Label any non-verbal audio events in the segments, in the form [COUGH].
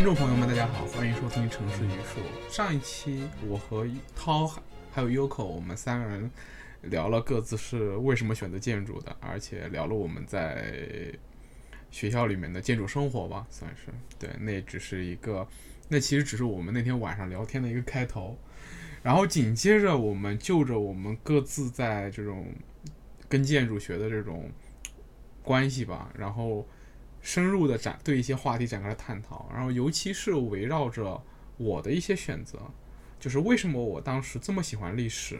听众朋友们，大家好，欢迎收听《城市榆树》。上一期我和涛还有 Yoko，我们三个人聊了各自是为什么选择建筑的，而且聊了我们在学校里面的建筑生活吧，算是对。那只是一个，那其实只是我们那天晚上聊天的一个开头。然后紧接着，我们就着我们各自在这种跟建筑学的这种关系吧，然后深入的展对一些话题展开了探讨。然后尤其是围绕着我的一些选择，就是为什么我当时这么喜欢历史，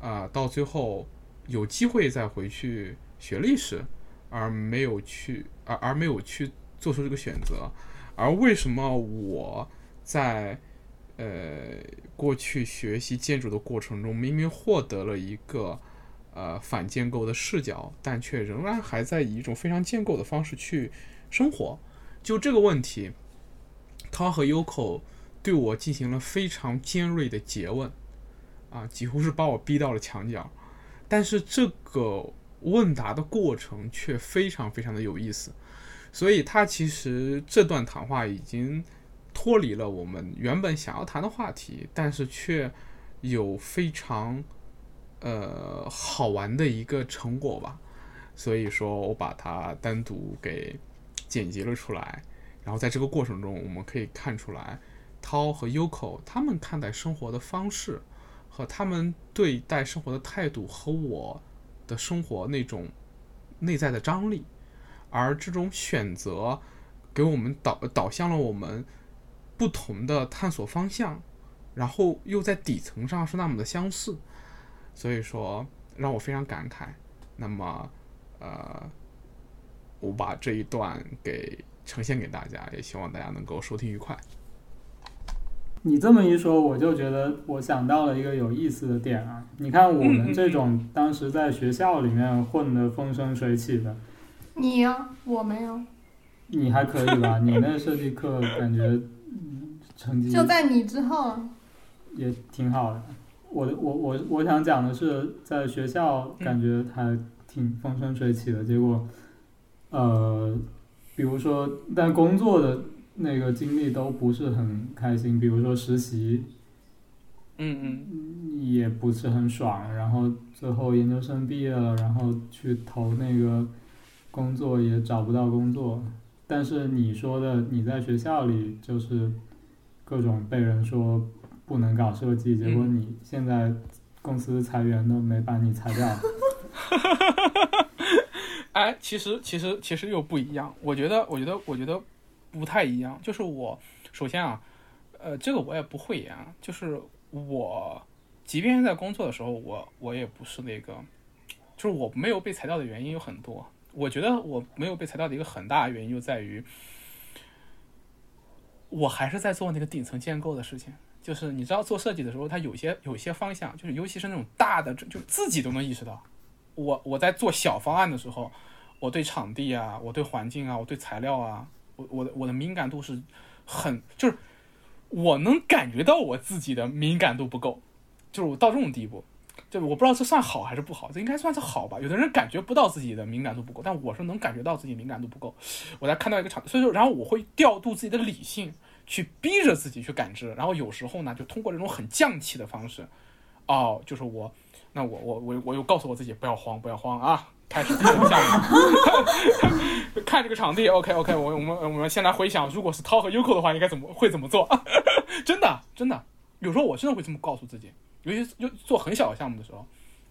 啊、到最后有机会再回去学历史，而没有去而而没有去做出这个选择，而为什么我在呃过去学习建筑的过程中，明明获得了一个呃反建构的视角，但却仍然还在以一种非常建构的方式去生活。就这个问题，他和 Yoko 对我进行了非常尖锐的诘问，啊，几乎是把我逼到了墙角。但是这个问答的过程却非常非常的有意思，所以他其实这段谈话已经脱离了我们原本想要谈的话题，但是却有非常呃好玩的一个成果吧。所以说我把它单独给剪辑了出来，然后在这个过程中，我们可以看出来，涛和 Yoko 他们看待生活的方式和他们对待生活的态度和我的生活那种内在的张力，而这种选择给我们导导向了我们不同的探索方向，然后又在底层上是那么的相似，所以说让我非常感慨。那么，呃，我把这一段给呈现给大家，也希望大家能够收听愉快。你这么一说，我就觉得我想到了一个有意思的点啊！你看我们这种当时在学校里面混得风生水起的，你呀、我没有，你还可以吧？你那设计课感觉嗯成绩就在你之后，也挺好的。我的我我我想讲的是，在学校感觉还挺风生水起的，结果，呃，比如说，但工作的那个经历都不是很开心，比如说实习嗯嗯也不是很爽，然后最后研究生毕业了，然后去投那个工作也找不到工作。但是你说的你在学校里就是各种被人说不能搞设计，结果你现在公司裁员都没把你裁掉。[LAUGHS] 哎，其实其实其实又不一样。我觉得，我觉得，我觉得不太一样。就是我首先啊，呃，这个我也不会言啊，就是我即便是在工作的时候，我我也不是那个，就是我没有被裁掉的原因有很多。我觉得我没有被裁掉的一个很大的原因就在于，我还是在做那个顶层建构的事情。就是你知道做设计的时候，它有些有些方向，就是尤其是那种大的，就自己都能意识到。我我在做小方案的时候，我对场地啊，我对环境啊，我对材料啊，我我的我的敏感度是很，就是我能感觉到我自己的敏感度不够，就是我到这种地步，就我不知道这算好还是不好，这应该算是好吧。有的人感觉不到自己的敏感度不够，但我是能感觉到自己敏感度不够。我在看到一个场，所以说，然后我会调度自己的理性，去逼着自己去感知，然后有时候呢，就通过这种很降气的方式，哦，就是我。那我我我我又告诉我自己不要慌不要慌啊，开始看这个项目，[LAUGHS] 看这个场地，OK OK，我我们我们先来回想，如果是涛和 Uko 的话，应该怎么会怎么做？[LAUGHS] 真的真的，有时候我真的会这么告诉自己，尤其是就做很小的项目的时候，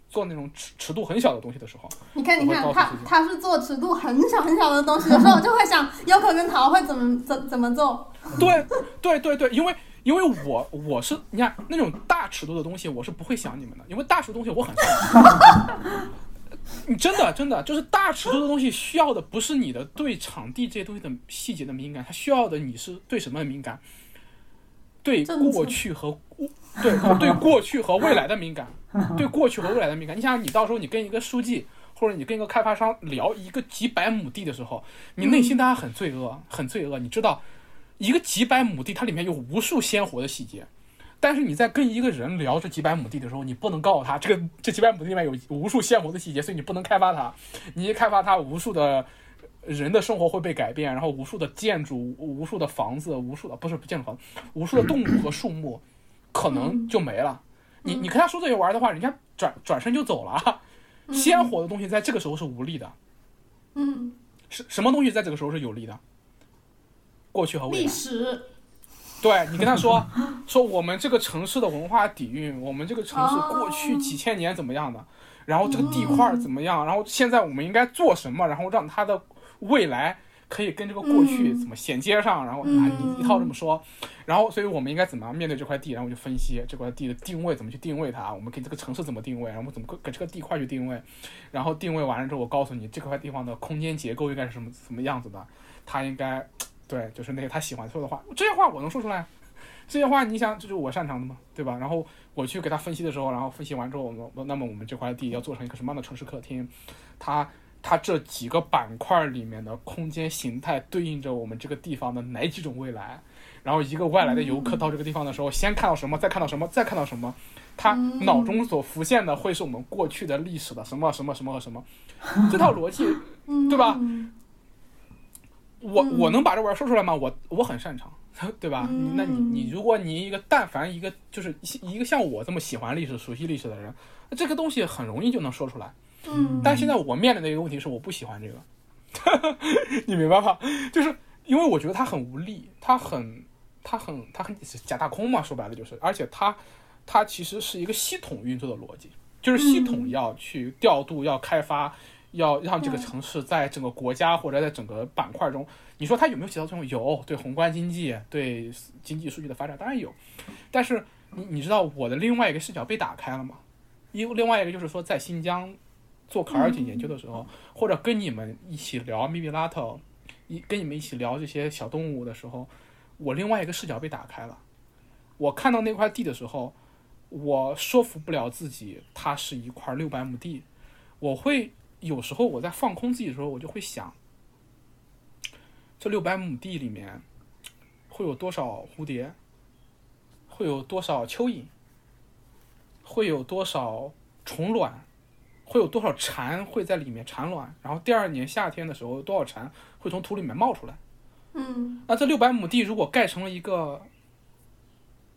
做那种尺尺度很小的东西的时候，你看，你看，他他是做尺度很小很小的东西的时候，我就会想优可跟桃会怎么怎怎么做。对对对对，因为因为我我是你看那种大尺度的东西，我是不会想你们的，因为大尺度东西我很擅长。你 [LAUGHS] 真的真的就是大尺度的东西，需要的不是你的对场地这些东西的细节的敏感，它需要的你是对什么的敏感？对过去和对对过去和未来的敏感，对过去和未来的敏感。你想，你到时候你跟一个书记或者你跟一个开发商聊一个几百亩地的时候，你内心当然很罪恶，很罪恶。你知道，一个几百亩地它里面有无数鲜活的细节，但是你在跟一个人聊这几百亩地的时候，你不能告诉他这个这几百亩地里面有无数鲜活的细节，所以你不能开发它。你一开发它，无数的人的生活会被改变，然后无数的建筑、无数的房子、无数的不是不建筑房，无数的动物和树木可能就没了。你你跟他说这些玩意儿的话，人家转转身就走了。[LAUGHS] 鲜活的东西在这个时候是无力的，嗯，是什么东西在这个时候是有利的？过去和未历来。史，对你跟他说 [LAUGHS] 说我们这个城市的文化底蕴，我们这个城市哦过去几千年怎么样的，然后这个地块儿怎么样，然后现在我们应该做什么，然后让它的未来可以跟这个过去嗯怎么衔接上，然后啊嗯你一套这么说，然后所以我们应该怎么样面对这块地，然后我就分析这块地的定位怎么去定位它，我们给这个城市怎么定位，然后我们怎么给这个地块去定位，然后定位完了之后，我告诉你这块地方的空间结构应该是什么什么样子的，它应该对，就是那个他喜欢说的话，这些话我能说出来。这些话你想，这就是我擅长的嘛，对吧？然后我去给他分析的时候，然后分析完之后，我们那么我们这块地要做成一个什么样的城市客厅？它它这几个板块里面的空间形态对应着我们这个地方的哪几种未来？然后一个外来的游客到这个地方的时候，先看到什么，再看到什么，再看到什么，他脑中所浮现的会是我们过去的历史的什么什么什么和什么，这套逻辑嗯，对吧嗯我嗯我能把这玩意儿说出来吗？我我很擅长，[LAUGHS] 对吧？你那你嗯你如果你一个但凡一个就是一个像我这么喜欢历史、熟悉历史的人，那这个东西很容易就能说出来。嗯，但现在我面临的一个问题是，我不喜欢这个，[LAUGHS] 你明白吗？就是因为我觉得他很无力，他很他很他很假大空嘛，说白了就是，而且他他其实是一个系统运作的逻辑，就是系统嗯要去调度、要开发。要让这个城市在整个国家或者在整个板块中，你说它有没有起到作用？有，对宏观经济、对经济数据的发展当然有，但是你你知道我的另外一个视角被打开了吗？因另外一个就是说，在新疆做卡尔井研究的时候，或者跟你们一起聊密比拉特，一跟你们一起聊这些小动物的时候，我另外一个视角被打开了。我看到那块地的时候，我说服不了自己，它是一块六百亩地，我会。有时候我在放空自己的时候，我就会想，这六百亩地里面会有多少蝴蝶，会有多少蚯蚓，会有多少虫卵，会有多少蝉会在里面产卵，然后第二年夏天的时候，有多少蝉会从土里面冒出来。嗯那这六百亩地如果盖成了一个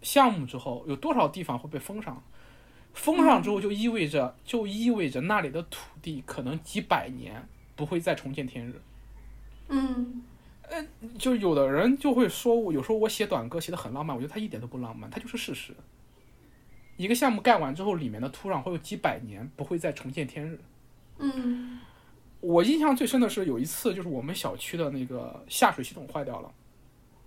项目之后，有多少地方会被封上？封上之后就意味着，就意味着那里的土地可能几百年不会再重见天日。嗯就有的人就会说我，有时候我写短歌写的很浪漫，我觉得它一点都不浪漫，它就是事实。一个项目盖完之后，里面的土壤会有几百年不会再重见天日。嗯我印象最深的是有一次，就是我们小区的那个下水系统坏掉了，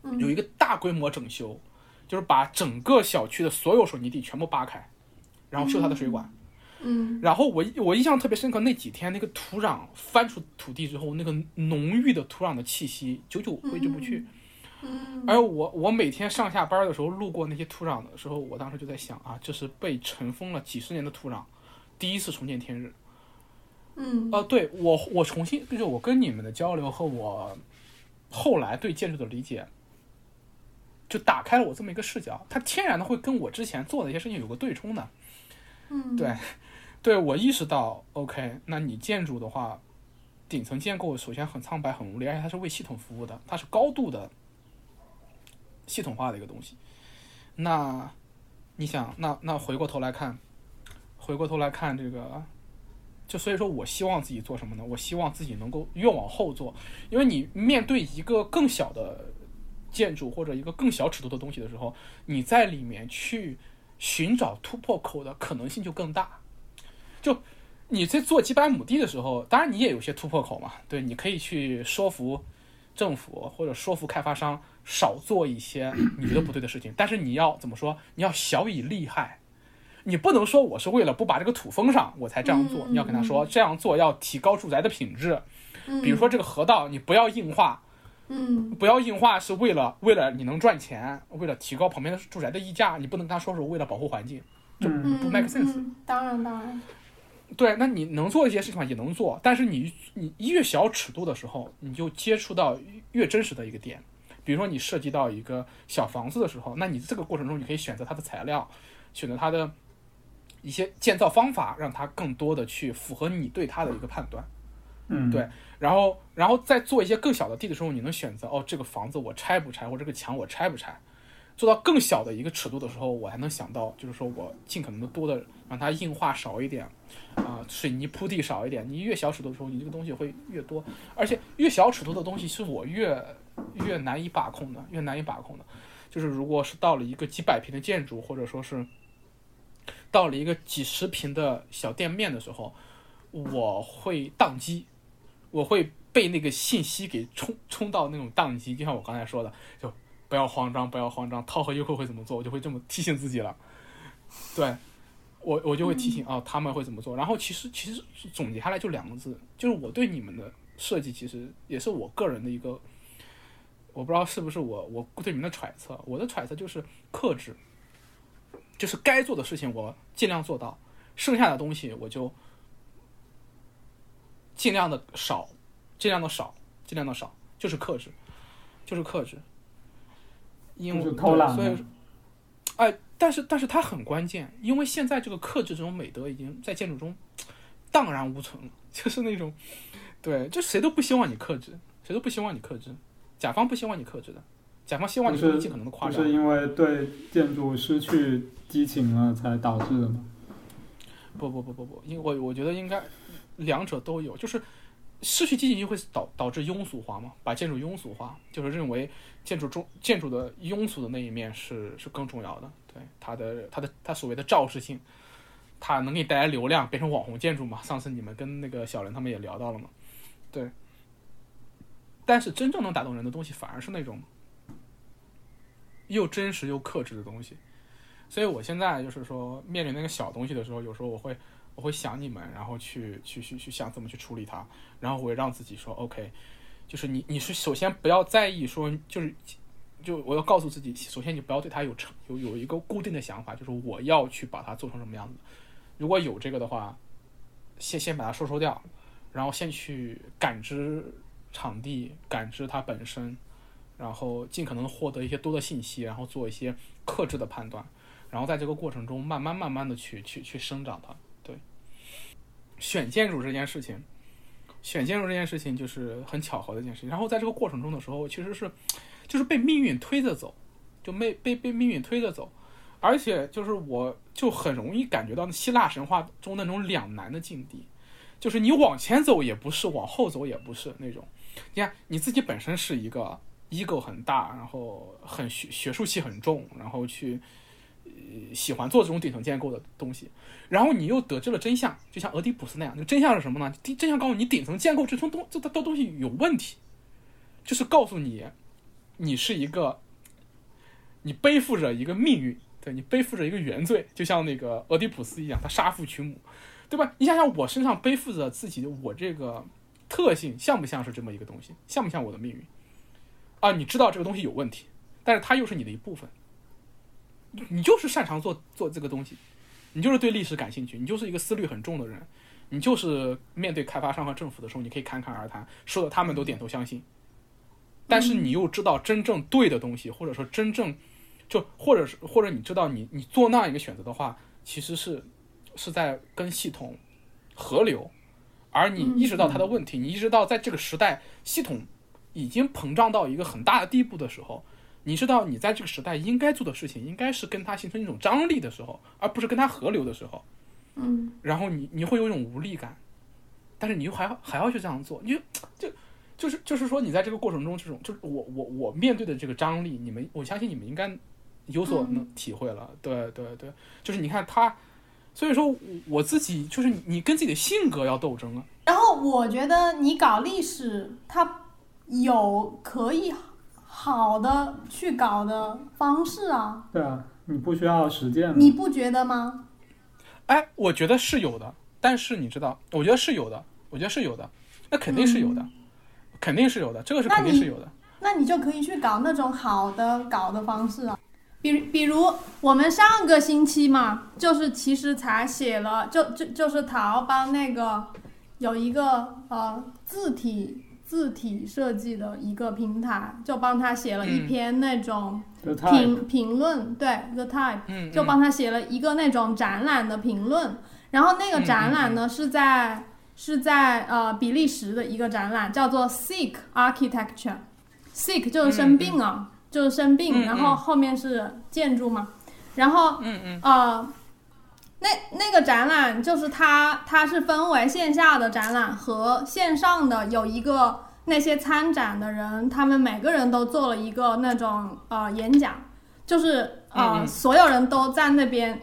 嗯，有一个大规模整修，就是把整个小区的所有水泥地全部扒开，然后修他的水管。嗯然后我我印象特别深刻，那几天那个土壤翻出土地之后，那个浓郁的土壤的气息久久挥之不去。嗯而我我每天上下班的时候路过那些土壤的时候，我当时就在想啊，这是被尘封了几十年的土壤，第一次重见天日。嗯呃，对我我重新就是我跟你们的交流和我后来对建筑的理解，就打开了我这么一个视角，它天然的会跟我之前做的一些事情有个对冲的。嗯对，对我意识到，OK，那你建筑的话，顶层建构首先很苍白、很无力，而且它是为系统服务的，它是高度的系统化的一个东西。那你想，那那回过头来看，回过头来看这个，就所以说我希望自己做什么呢？我希望自己能够越往后做，因为你面对一个更小的建筑或者一个更小尺度的东西的时候，你在里面去。寻找突破口的可能性就更大。就你在做几百亩地的时候，当然你也有些突破口嘛，对，你可以去说服政府或者说服开发商少做一些你觉得不对的事情，但是你要怎么说？你要小以利害。你不能说我是为了不把这个土封上我才这样做，嗯你要跟他说这样做要提高住宅的品质。嗯，比如说这个河道，你不要硬化，嗯不要硬化是为了为了你能赚钱，为了提高旁边的住宅的溢价，你不能跟他说是为了保护环境。就嗯不 make sense 嗯当然当然，对，那你能做一些事情也能做，但是你你越小尺度的时候，你就接触到越真实的一个点。比如说你涉及到一个小房子的时候，那你这个过程中你可以选择它的材料，选择它的一些建造方法，让它更多的去符合你对它的一个判断。嗯，对然后，然后再做一些更小的地的时候，你能选择哦，这个房子我拆不拆，或者这个墙我拆不拆。做到更小的一个尺度的时候，我还能想到，就是说我尽可能的多的让它硬化少一点，啊、水泥铺地少一点。你越小尺度的时候，你这个东西会越多，而且越小尺度的东西是我越越难以把控的，越难以把控的。就是如果是到了一个几百平的建筑，或者说是到了一个几十平的小店面的时候，我会宕机，我会被那个信息给冲冲到那种宕机，就像我刚才说的，就不要慌张，不要慌张，涛和优酷会怎么做，我就会这么提醒自己了。对，我我就会提醒啊、他们会怎么做。然后其实其实总结下来就两个字，就是我对你们的设计其实也是我个人的一个，我不知道是不是我我对你们的揣测，我的揣测就是克制，就是该做的事情我尽量做到，剩下的东西我就尽量的少，尽量的少，尽量的少，就是克制，就是克制。因为就偷懒所以嘛，哎，但是但是它很关键，因为现在这个克制这种美德已经在建筑中荡然无存了，就是那种，对，就谁都不希望你克制，谁都不希望你克制，甲方不希望你克制的，甲方希望你就是尽可能的夸张不是。因为对建筑失去激情了才导致的吗？不不不不不，因为我我觉得应该两者都有，就是失去激情就会导导致庸俗化嘛，把建筑庸俗化，就是认为建筑中建筑的庸俗的那一面是是更重要的，对它的它的它所谓的肇事性，它能给你带来流量，变成网红建筑嘛。上次你们跟那个小人他们也聊到了嘛，对。但是真正能打动人的东西，反而是那种又真实又克制的东西。所以我现在就是说，面临那个小东西的时候，有时候我会我会想你们，然后去去去去想怎么去处理它，然后我会让自己说 OK，就是你你是首先不要在意说就是就我要告诉自己，首先你不要对它有成有有一个固定的想法，就是我要去把它做成什么样子。如果有这个的话，先先把它收收掉，然后先去感知场地，感知它本身，然后尽可能获得一些多的信息，然后做一些克制的判断。然后在这个过程中慢慢慢慢的去去去生长它。选建筑这件事情，选建筑这件事情就是很巧合的一件事情。然后在这个过程中的时候，其实是就是被命运推着走，就被被被命运推着走，而且就是我就很容易感觉到希腊神话中那种两难的境地，就是你往前走也不是，往后走也不是那种。你看你自己本身是一个 ego 很大，然后很学学术气很重，然后去。喜欢做这种顶层建构的东西，然后你又得知了真相，就像俄狄浦斯那样，就真相是什么呢？真相告诉你，顶层建构这种东这这东西有问题，就是告诉你，你是一个，你背负着一个命运，对你背负着一个原罪，就像那个俄狄浦斯一样，他杀父娶母，对吧？你想想，我身上背负着自己我这个特性，像不像是这么一个东西？像不像我的命运？啊，你知道这个东西有问题，但是它又是你的一部分。你就是擅长做做这个东西，你就是对历史感兴趣，你就是一个思虑很重的人，你就是面对开发商和政府的时候，你可以侃侃而谈，说的他们都点头相信。但是你又知道真正对的东西，或者说真正就或者是或者你知道你你做那样一个选择的话，其实是是在跟系统合流，而你意识到它的问题，你意识到在这个时代系统已经膨胀到一个很大的地步的时候。你知道你在这个时代应该做的事情，应该是跟它形成一种张力的时候，而不是跟它合流的时候。嗯，然后你你会有一种无力感，但是你又还要还要去这样做，你就就就是就是说你在这个过程中，这种就是我我我面对的这个张力，你们我相信你们应该有所能体会了。对对对，就是你看他，所以说我自己就是你跟自己的性格要斗争啊。然后我觉得你搞历史，它有可以好的去搞的方式啊，对啊，你不需要实践。你不觉得吗？哎，我觉得是有的，但是你知道，我觉得是有的，我觉得是有的，那肯定是有的，肯定是有的，这个是肯定是有的。那你就可以去搞那种好的搞的方式啊，比如比如我们上个星期嘛，就是其实才写了，就就就是淘帮那个有一个呃字体字体设计的一个平台，就帮他写了一嗯。篇那种评评论，对 The Type。嗯，就帮他写了一个那种展览的评论，然后那个展览呢是在是在呃比利时的一个展览，叫做 Sick Architecture，Sick 就是生病啊，就是生病，嗯然后后面是建筑嘛，然后嗯嗯。呃。那那个展览就是它，它是分为线下的展览和线上的，有一个那些参展的人，他们每个人都做了一个那种呃演讲，就是呃、所有人都在那边，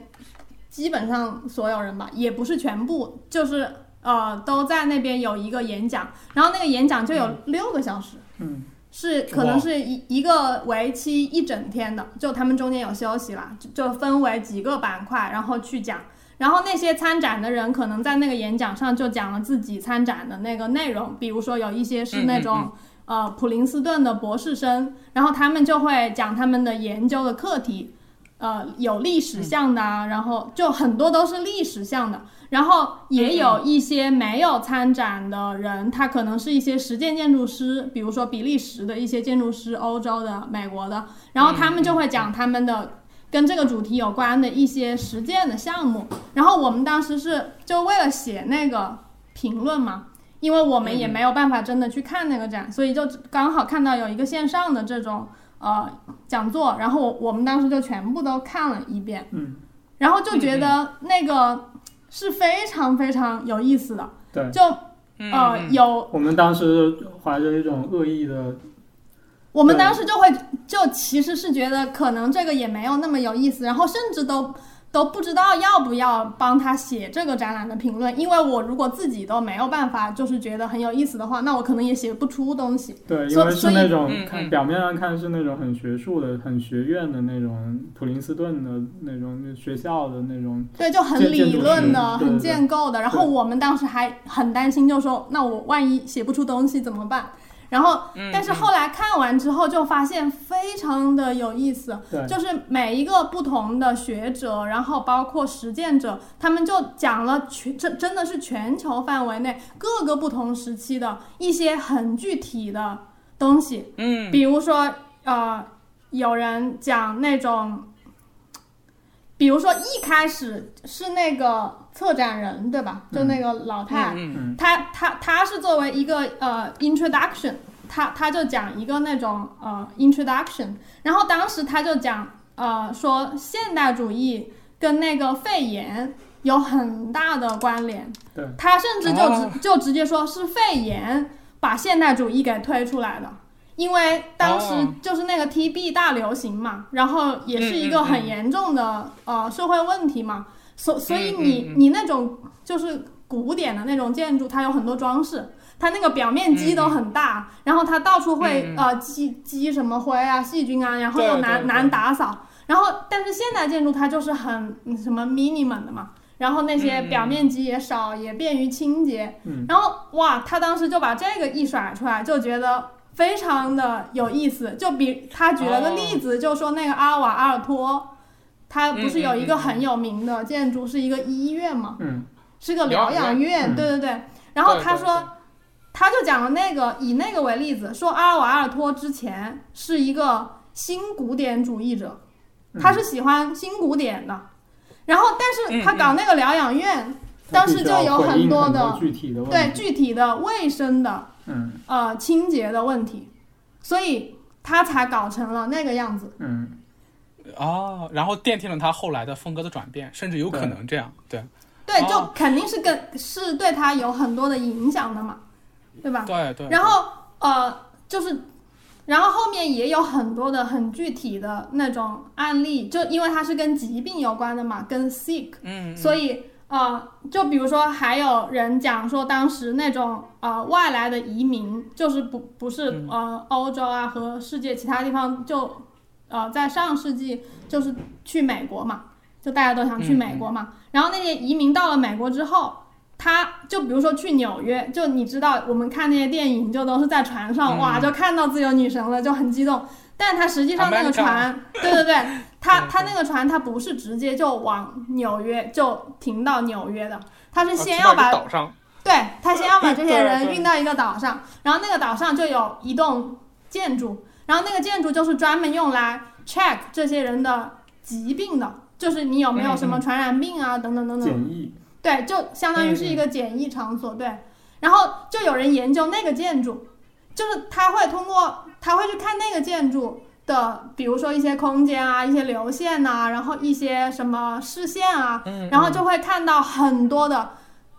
基本上所有人吧，也不是全部，就是呃都在那边有一个演讲，然后那个演讲就有六个小时，嗯是可能是一一个为期一整天的，就他们中间有休息啦，就就分为几个板块，然后去讲。然后那些参展的人可能在那个演讲上就讲了自己参展的那个内容，比如说有一些是那种、呃普林斯顿的博士生，然后他们就会讲他们的研究的课题，呃有历史项的啊，然后就很多都是历史项的。然后也有一些没有参展的人，他可能是一些实践建筑师，比如说比利时的一些建筑师、欧洲的、美国的，然后他们就会讲他们的跟这个主题有关的一些实践的项目。然后我们当时是就为了写那个评论嘛，因为我们也没有办法真的去看那个展，所以就刚好看到有一个线上的这种呃讲座，然后我我们当时就全部都看了一遍。嗯，然后就觉得那个是非常非常有意思的，对，就嗯呃嗯。有我们当时怀着一种恶意的，我们当时就会就其实是觉得可能这个也没有那么有意思，然后甚至都都不知道要不要帮他写这个展览的评论，因为我如果自己都没有办法就是觉得很有意思的话，那我可能也写不出东西。对，因为是那种看表面上看是那种很学术的、很学院的那种普林斯顿的那种学校的那种，对，就很理论的，很建构的。然后我们当时还很担心，就说那我万一写不出东西怎么办？然后，嗯但是后来看完之后就发现非常的有意思，就是每一个不同的学者，然后包括实践者，他们就讲了全真真的是全球范围内各个不同时期的一些很具体的东西，嗯。比如说呃，有人讲那种，比如说一开始是那个策展人对吧？就那个老太，嗯嗯。他他他是作为一个呃 introduction，他他就讲一个那种呃 introduction，然后当时他就讲呃说现代主义跟那个肺炎有很大的关联，对，他甚至就直、哦。就直接说是肺炎把现代主义给推出来的。因为当时哦。就是那个 TB 大流行嘛，然后也是一个很严重的、呃社会问题嘛，所所以嗯你、你那种就是古典的那种建筑，它有很多装饰，它那个表面积都很大，然后它到处会、呃积积什么灰啊、细菌啊，然后又难难打扫。然后但是现代建筑它就是很嗯什么 minimum 的嘛，然后那些表面积也少，也便于清洁。嗯。然后哇，他当时就把这个一甩出来，就觉得非常的有意思。就比他举了个例子，就说那个阿瓦阿尔托，它不是有一个很有名的建筑，是一个医院嘛，嗯是个疗养院，嗯对对对。然后对对他说，他就讲了那个以那个为例子，说阿瓦阿尔托之前是一个新古典主义者，嗯他是喜欢新古典的。然后，但是他嗯搞那个疗养院，当时就有很很多的具体的对，具体的卫生的嗯呃清洁的问题，所以他才搞成了那个样子。嗯哦，然后奠定了他后来的风格的转变，甚至有可能这样，对对，哦就肯定是跟是对他有很多的影响的嘛，对吧？对对。然后呃，就是，然后后面也有很多的很具体的那种案例，就因为它是跟疾病有关的嘛，跟 sick，嗯，嗯所以呃，就比如说还有人讲说，当时那种呃外来的移民，就是不不是嗯呃欧洲啊和世界其他地方就呃在上世纪就是去美国嘛，就大家都想去美国嘛，然后那些移民到了美国之后。他就比如说去纽约，就你知道我们看那些电影，就都是在船上，嗯哇，就看到自由女神了，就很激动。但他实际上那个船，对对对，他对他那个船，它不是直接就往纽约就停到纽约的，他是哦先要把岛上，对他先要把这些人运到一个岛上，然后那个岛上就有一栋建筑，然后那个建筑就是专门用来 check 这些人的疾病的，就是你有没有什么传染病啊，等等等等。检疫，对，就相当于是一个检疫场所，对。然后就有人研究那个建筑，就是他会通过他会去看那个建筑的，比如说一些空间啊、一些流线呐、然后一些什么视线啊，嗯，然后就会看到很多的，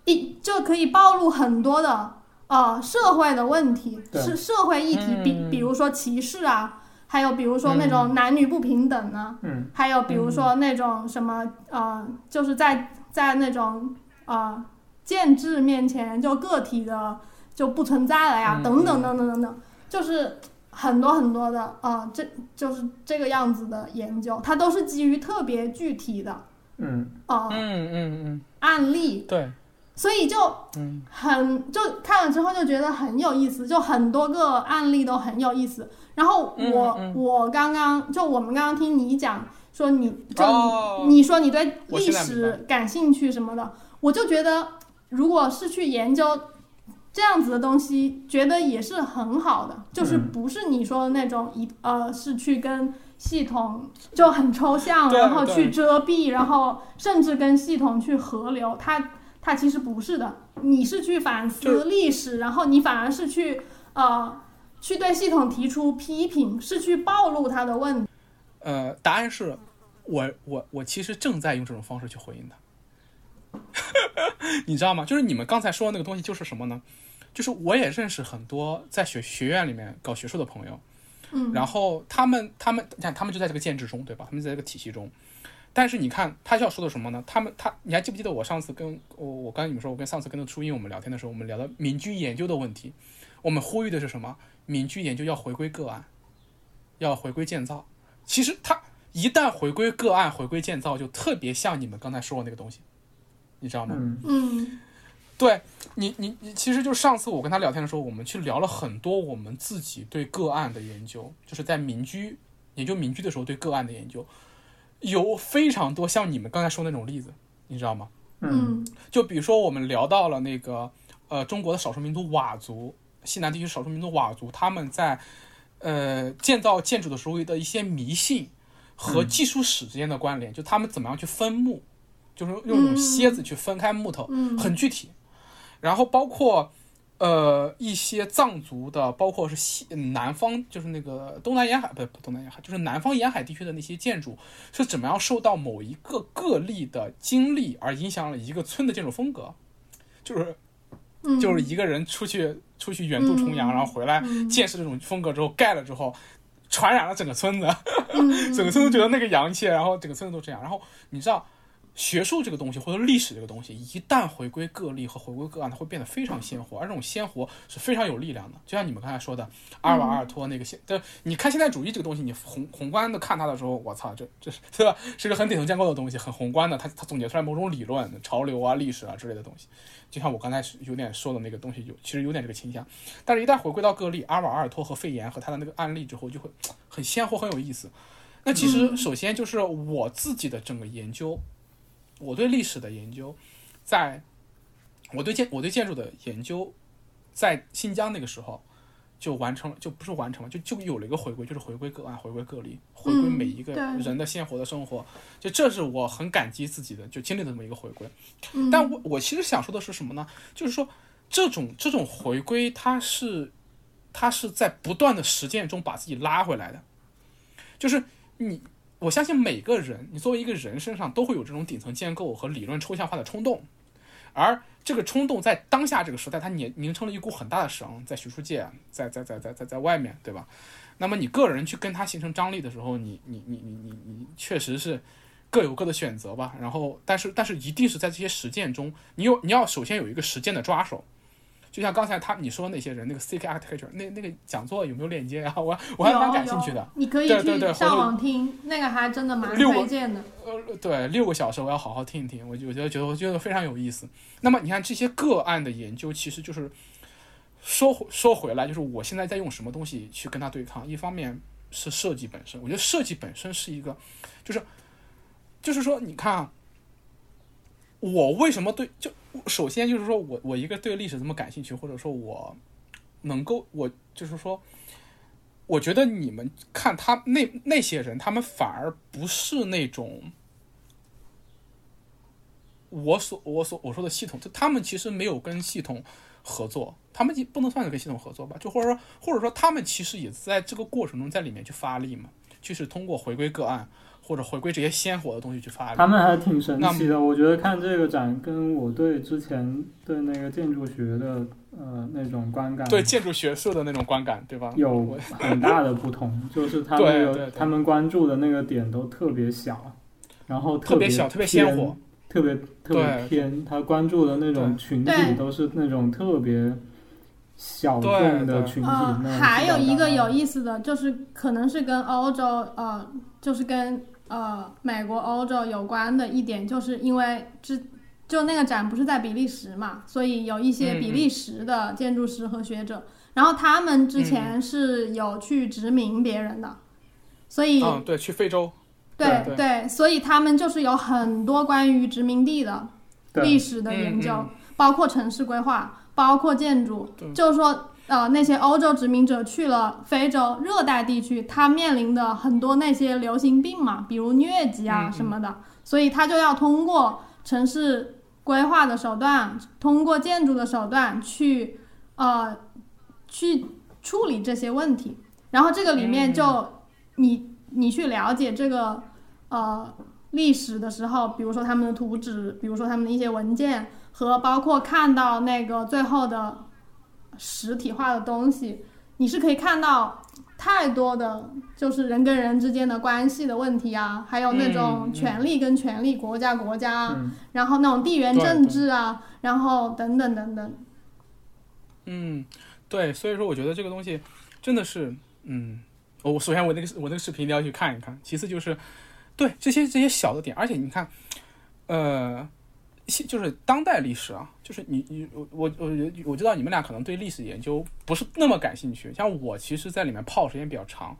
一就可以暴露很多的呃社会的问题，是社会议题，比嗯。比如说歧视啊，还有比如说那种男女不平等啊，嗯。还有比如说那种什么呃，就是在在那种呃建制面前，就个体的就不存在了呀，嗯等等等等等等，就是很多很多的啊，这就是这个样子的研究，它都是基于特别具体的嗯。啊、嗯嗯嗯，案例，对，所以就嗯。很就看了之后就觉得很有意思，就很多个案例都很有意思。然后我、嗯嗯我刚刚就我们刚刚听你讲说你就你、哦你说你对历史感兴趣什么的，我就觉得如果是去研究这样子的东西，觉得也是很好的，就是嗯不是你说的那种一呃是去跟系统就很抽象，然后去遮蔽，然后甚至跟系统去合流，它它其实不是的，你是去反思历史，然后你反而是去呃去对系统提出批评，是去暴露它的问题。呃，答案是我我我其实正在用这种方式去回应他，[LAUGHS] 你知道吗？就是你们刚才说的那个东西就是什么呢？就是我也认识很多在学学院里面搞学术的朋友，嗯，然后他们他们你看他们就在这个建制中，对吧？他们在这个体系中。但是你看他要说的什么呢？他们他你还记不记得我上次跟我我刚才你们说我跟上次跟那初音我们聊天的时候，我们聊到民居研究的问题，我们呼吁的是什么？民居研究要回归个案，要回归建造。其实他一旦回归个案、回归建造，就特别像你们刚才说的那个东西，你知道吗？嗯。嗯。对你，你你其实就上次我跟他聊天的时候，我们去聊了很多我们自己对个案的研究，就是在民居研究民居的时候对个案的研究，有非常多像你们刚才说那种例子，你知道吗？嗯。嗯。就比如说我们聊到了那个呃中国的少数民族佤族，西南地区少数民族佤族，他们在呃建造建筑的时候的一些迷信和技术史之间的关联，就他们怎么样去分木，就是用那种楔子去分开木头，嗯很具体。然后包括呃一些藏族的，包括是西南方，就是那个东南沿海，不不东南沿海，就是南方沿海地区的那些建筑是怎么样受到某一个个例的经历而影响了一个村的建筑风格，就是嗯，就是一个人出去出去远渡重洋，嗯然后回来嗯见识这种风格之后，盖了之后。传染了整个村子，嗯 [LAUGHS] 整个村子觉得那个洋气，然后整个村子都这样。然后你知道，学术这个东西或者历史这个东西，一旦回归个例和回归个案，它会变得非常鲜活，而这种鲜活是非常有力量的。就像你们刚才说的，阿尔瓦阿尔托那个现，对，你看现代主义这个东西，你宏宏观的看它的时候，我操，这这是对吧？是个很底层建构的东西，很宏观的，它它总结出来某种理论、潮流啊、历史啊之类的东西。就像我刚才有点说的那个东西，有其实有点这个倾向，但是一旦回归到个例，阿尔瓦阿尔托和肺炎和他的那个案例之后，就会 [TSK] 很鲜活，很有意思。那其实首先就是我自己的整个研究，我对历史的研究，在我对建我对建筑的研究，在新疆那个时候就完成了，就不是完成了，就就有了一个回归，就是回归个案，回归个例，回归每一个人的鲜活的生活，就这是我很感激自己的，就经历的这么一个回归。嗯但我我其实想说的是什么呢？就是说这种这种回归，它是它是在不断的实践中把自己拉回来的，就是你。我相信每个人，你作为一个人身上都会有这种顶层建构和理论抽象化的冲动，而这个冲动在当下这个时代，它凝凝成了一股很大的绳，在学术界，在在在在在在外面，对吧？那么你个人去跟它形成张力的时候，你你你你你你确实是各有各的选择吧。然后，但是但是一定是在这些实践中，你有你要首先有一个实践的抓手。就像刚才他你说那些人，那个 Seek Architecture 那那个讲座有没有链接啊？我我还蛮感兴趣的。你可以对对对去上网听，那个还真的蛮推荐的。呃，对，六个小时我要好好听一听，我就我觉得觉得我觉得非常有意思。那么你看这些个案的研究，其实就是说回说回来，就是我现在在用什么东西去跟他对抗？一方面是设计本身，我觉得设计本身是一个，就是就是说，你看啊，我为什么对就首先就是说我我一个对历史这么感兴趣，或者说我能够我就是说，我觉得你们看他那那些人，他们反而不是那种我所我所我说的系统，就他们其实没有跟系统合作，他们不能算是跟系统合作吧，就或者说或者说他们其实也在这个过程中在里面去发力嘛，就是通过回归个案。或者回归这些鲜活的东西去发展，他们还挺神奇的。我觉得看这个展，跟我对之前对那个建筑学的呃那种观感，对建筑学术的那种观感，对吧？有很大的不同，[LAUGHS] 就是他们他们关注的那个点都特别小，然后特别小，特别鲜活，特别特别偏。他关注的那种群体都是那种特别小众的群体。还有一个有意思的就是，可能是跟欧洲呃，就是跟。呃，美国、欧洲有关的一点，就是因为之就那个展不是在比利时嘛，所以有一些比利时的建筑师和学者，然后他们之前是有去殖民别人的，所以嗯，对，去非洲，对对，所以他们就是有很多关于殖民地的历史的研究，包括城市规划，包括建筑，就是说。呃，那些欧洲殖民者去了非洲热带地区，他面临的很多那些流行病嘛，比如疟疾啊什么的，所以他就要通过城市规划的手段，通过建筑的手段去呃去处理这些问题。然后这个里面就你你去了解这个呃历史的时候，比如说他们的图纸，比如说他们的一些文件，和包括看到那个最后的。实体化的东西，你是可以看到太多的，就是人跟人之间的关系的问题啊，还有那种权力跟权力、国家国家，然后那种地缘政治啊，然后等等等等。嗯，对，所以说我觉得这个东西真的是，嗯，我首先我那个我那个视频一定要去看一看，其次就是对这些这些小的点，而且你看，呃。就是当代历史啊，就是你你我我我我知道你们俩可能对历史研究不是那么感兴趣，像我其实在里面泡时间比较长，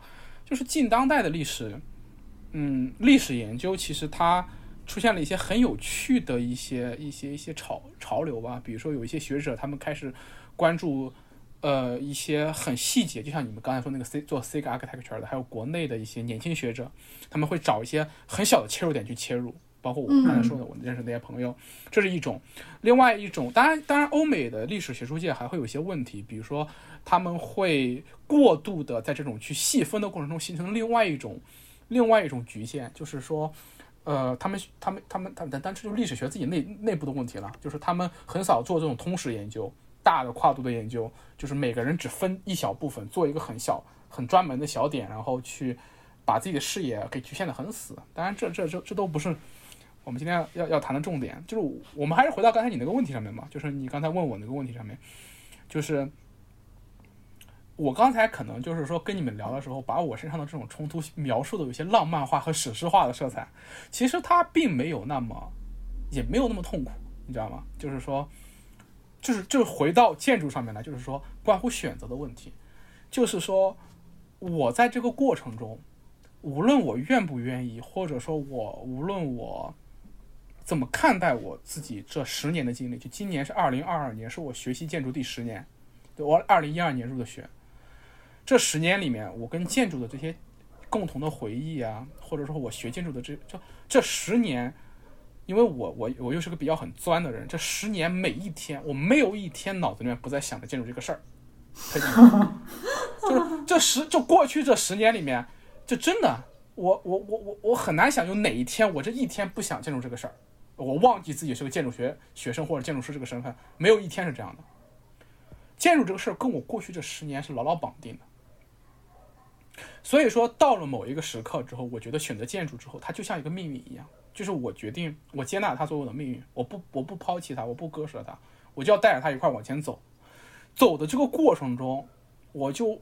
就是近当代的历史，嗯，历史研究其实它出现了一些很有趣的一些一些一些潮潮流吧，比如说有一些学者他们开始关注呃一些很细节，就像你们刚才说那个 C 做 C 个 architecture 的，还有国内的一些年轻学者，他们会找一些很小的切入点去切入。包括我刚才说的，我认识那些朋友，这是一种；另外一种，当然，当然，欧美的历史学术界还会有一些问题，比如说他们会过度的在这种去细分的过程中形成另外一种、另外一种局限，就是说，呃，他们、他们、他们、他们，但这就是历史学自己内内部的问题了，就是他们很少做这种通识研究、大的跨度的研究，就是每个人只分一小部分，做一个很小、很专门的小点，然后去把自己的视野给局限的很死。当然，这、这、这、这都不是。我们今天要要谈的重点就是，我们还是回到刚才你那个问题上面嘛，就是你刚才问我那个问题上面，就是我刚才可能就是说跟你们聊的时候，把我身上的这种冲突描述的有些浪漫化和史诗化的色彩，其实它并没有那么，也没有那么痛苦，你知道吗？就是说，就是就是回到建筑上面来，就是说关乎选择的问题，就是说我在这个过程中，无论我愿不愿意，或者说我无论我。怎么看待我自己这十年的经历？就今年是二零二二年，是我学习建筑第十年。我二零一二年入的学，这十年里面，我跟建筑的这些共同的回忆啊，或者说我学建筑的这这这十年，因为我我我又是个比较很钻的人，这十年每一天，我没有一天脑子里面不在想着建筑这个事儿。[LAUGHS] 就是这十就过去这十年里面，就真的，我我我我我很难想有哪一天我这一天不想建筑这个事儿。我忘记自己是个建筑学学生或者建筑师这个身份，没有一天是这样的。建筑这个事儿跟我过去这十年是牢牢绑定的。所以说，到了某一个时刻之后，我觉得选择建筑之后，它就像一个命运一样，就是我决定，我接纳它作为我的命运，我不，我不抛弃它，我不割舍它，我就要带着它一块往前走。走的这个过程中，我就，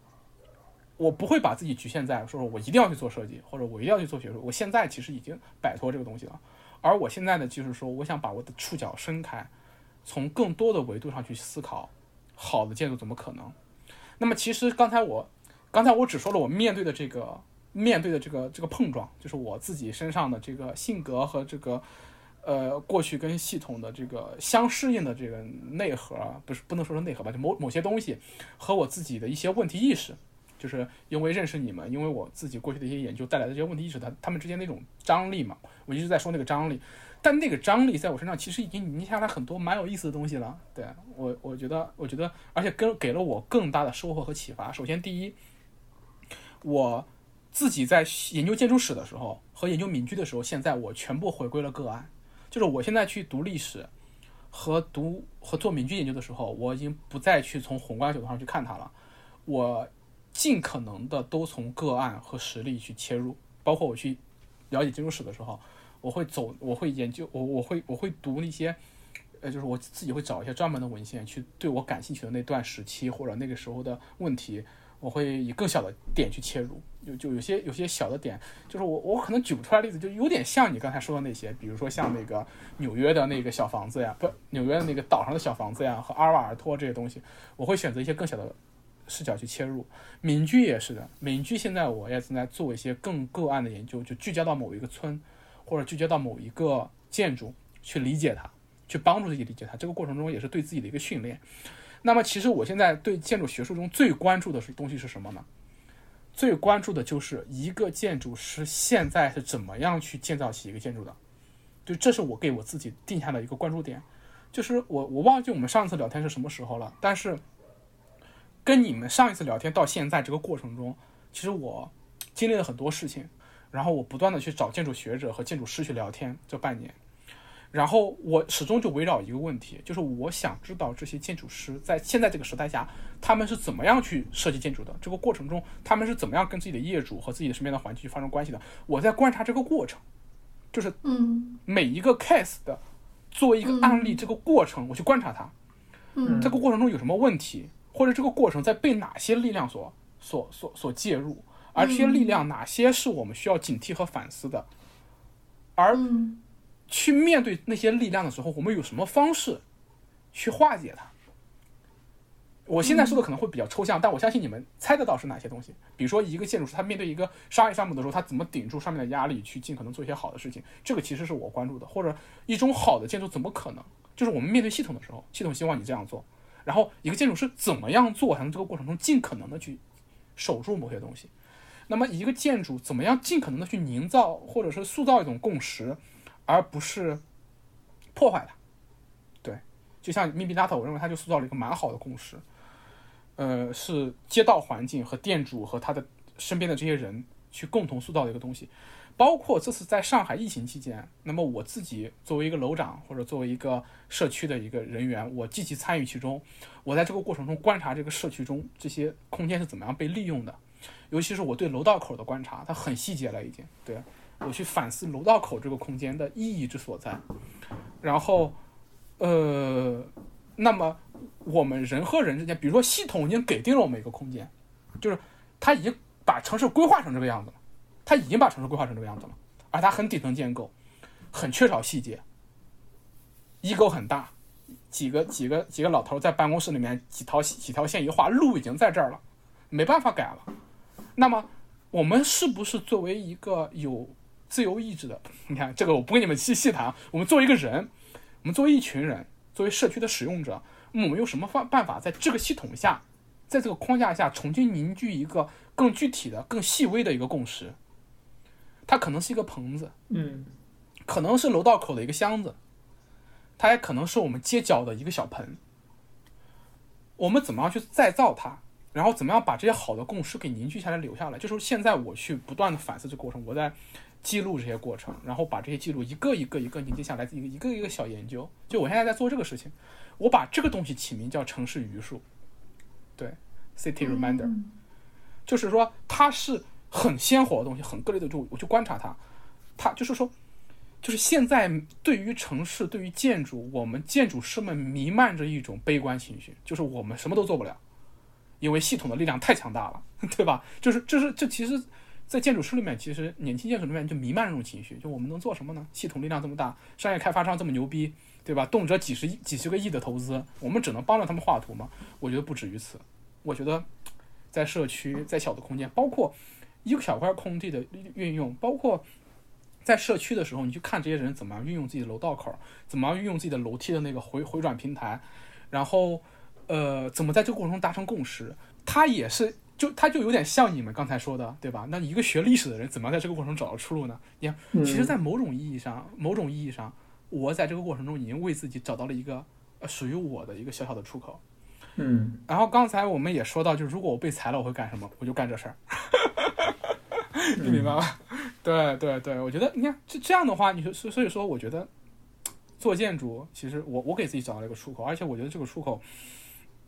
我不会把自己局限在说，我一定要去做设计，或者我一定要去做学术。我现在其实已经摆脱这个东西了。而我现在呢，就是说，我想把我的触角伸开，从更多的维度上去思考，好的建筑怎么可能？那么，其实刚才我，刚才我只说了我面对的这个，面对的这个这个碰撞，就是我自己身上的这个性格和这个，呃，过去跟系统的这个相适应的这个内核，不是不能说是内核吧，就某某些东西和我自己的一些问题意识，就是因为认识你们，因为我自己过去的一些研究带来的这些问题意识，它他们之间那种张力嘛，我一直在说那个张力，但那个张力在我身上其实已经凝下来很多蛮有意思的东西了。对我，我觉得，我觉得，而且跟给了我更大的收获和启发。首先，第一，我自己在研究建筑史的时候和研究民居的时候，现在我全部回归了个案。就是我现在去读历史，和读和做民居研究的时候，我已经不再去从宏观角度上去看它了。我尽可能的都从个案和实例去切入，包括我去了解建筑史的时候，我会走，我会研究，我我会我会读那些，呃，就是我自己会找一些专门的文献去对我感兴趣的那段时期或者那个时候的问题，我会以更小的点去切入。就就有些有些小的点，就是我我可能举不出来例子，就有点像你刚才说的那些，比如说像那个纽约的那个小房子呀，不，纽约的那个岛上的小房子呀，和阿瓦尔托这些东西，我会选择一些更小的视角去切入。民居也是的，民居现在我也正在做一些更个案的研究，就聚焦到某一个村，或者聚焦到某一个建筑去理解它，去帮助自己理解它。这个过程中也是对自己的一个训练。那么其实我现在对建筑学术中最关注的是东西是什么呢？最关注的就是一个建筑师现在是怎么样去建造起一个建筑的，就这是我给我自己定下的一个关注点。就是我我忘记我们上次聊天是什么时候了，但是跟你们上一次聊天到现在这个过程中，其实我经历了很多事情，然后我不断的去找建筑学者和建筑师去聊天，这半年。然后我始终就围绕一个问题，就是我想知道这些建筑师在现在这个时代下，他们是怎么样去设计建筑的？这个过程中，他们是怎么样跟自己的业主和自己的身边的环境去发生关系的？我在观察这个过程，就是嗯每一个 case 的作为一个案例，这个过程我去观察它，嗯这个过程中有什么问题，或者这个过程在被哪些力量所所所所介入，而这些力量哪些是我们需要警惕和反思的，而去面对那些力量的时候，我们有什么方式去化解它？我现在说的可能会比较抽象，但我相信你们猜得到是哪些东西。比如说，一个建筑师他面对一个商业项目的时候，他怎么顶住上面的压力，去尽可能做一些好的事情？这个其实是我关注的。或者一种好的建筑怎么可能？就是我们面对系统的时候，系统希望你这样做，然后一个建筑师怎么样做，才能这个过程中尽可能的去守住某些东西？那么一个建筑怎么样尽可能的去营造或者是塑造一种共识？而不是破坏它。对，就像密比拉特，我认为他就塑造了一个蛮好的共识。呃，是街道环境和店主和他的身边的这些人去共同塑造的一个东西。包括这次在上海疫情期间，那么我自己作为一个楼长或者作为一个社区的一个人员，我积极参与其中。我在这个过程中观察这个社区中这些空间是怎么样被利用的，尤其是我对楼道口的观察，它很细节了已经。对。我去反思楼道口这个空间的意义之所在，然后，呃，那么我们人和人之间，比如说系统已经给定了我们一个空间，就是它已经把城市规划成这个样子了，它已经把城市规划成这个样子了，而它很底层建构，很缺少细节，衣沟很大，几个几个几个老头在办公室里面几条几条线一画，路已经在这儿了，没办法改了。那么我们是不是作为一个有自由意志的，[LAUGHS] 你看这个我不跟你们细细谈。我们作为一个人，我们作为一群人，作为社区的使用者，我们有什么方办法在这个系统下，在这个框架下重新凝聚一个更具体的、更细微的一个共识？它可能是一个棚子，嗯可能是楼道口的一个箱子，它也可能是我们街角的一个小盆。我们怎么样去再造它？然后怎么样把这些好的共识给凝聚下来、留下来？就是现在我去不断的反思这个过程，我在记录这些过程，然后把这些记录一个一个一个凝结下来，一个一个一个小研究。就我现在在做这个事情，我把这个东西起名叫城市余数，对，city reminder，、嗯就是说它是很鲜活的东西，很个例的，就我去观察它，它就是说，就是现在对于城市、对于建筑，我们建筑师们弥漫着一种悲观情绪，就是我们什么都做不了。因为系统的力量太强大了，[LAUGHS] 对吧？就是，就是，这其实，在建筑师里面，其实年轻建筑里面就弥漫这种情绪，就我们能做什么呢？系统力量这么大，商业开发商这么牛逼，对吧？动辄几十亿、几十个亿的投资，我们只能帮着他们画图吗？我觉得不止于此。我觉得，在社区，在小的空间，包括一个小块空地的运用，包括在社区的时候，你去看这些人怎么样运用自己的楼道口，怎么样运用自己的楼梯的那个回回转平台，然后呃，怎么在这个过程中达成共识，它也是。就他就有点像你们刚才说的，对吧？那一个学历史的人，怎么样在这个过程中找到出路呢？你看，其实，在某种意义上，某种意义上，我在这个过程中已经为自己找到了一个呃属于我的一个小小的出口。嗯。然后刚才我们也说到，就是如果我被裁了，我会干什么？我就干这事儿。[LAUGHS] [LAUGHS] 你明白吗？[LAUGHS] 对对对，我觉得你看这这样的话，你说所所以说，我觉得做建筑，其实我我给自己找到了一个出口，而且我觉得这个出口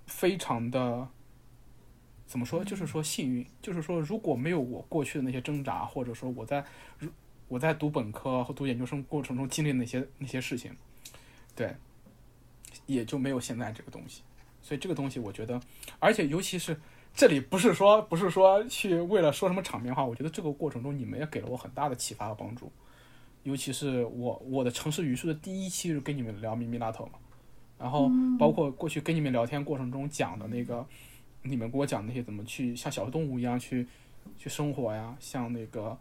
非常的。怎么说？就是说幸运，就是说如果没有我过去的那些挣扎，或者说我在如我在读本科和读研究生过程中经历那些那些事情，对，也就没有现在这个东西。所以这个东西，我觉得，而且尤其是这里不是说不是说去为了说什么场面话，我觉得这个过程中你们也给了我很大的启发和帮助。尤其是我我的城市语数的第一期是跟你们聊咪咪拉头嘛，然后包括过去跟你们聊天过程中讲的那个。你们给我讲那些怎么去像小动物一样去去生活呀？像那个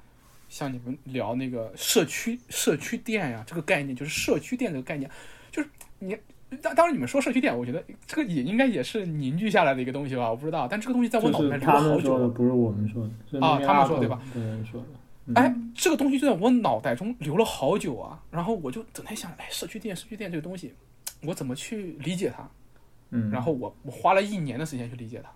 像你们聊那个社区社区店呀，这个概念就是社区店这个概念，就是你当当然你们说社区店，我觉得这个也应该也是凝聚下来的一个东西吧？我不知道，但这个东西在我脑子里面留了好久。不是我们说的啊，他们说对吧？别人说的。哎，这个东西就在我脑袋中留了好久啊，然后我就整天想，哎，社区店社区店这个东西，我怎么去理解它？嗯，然后我我花了一年的时间去理解它，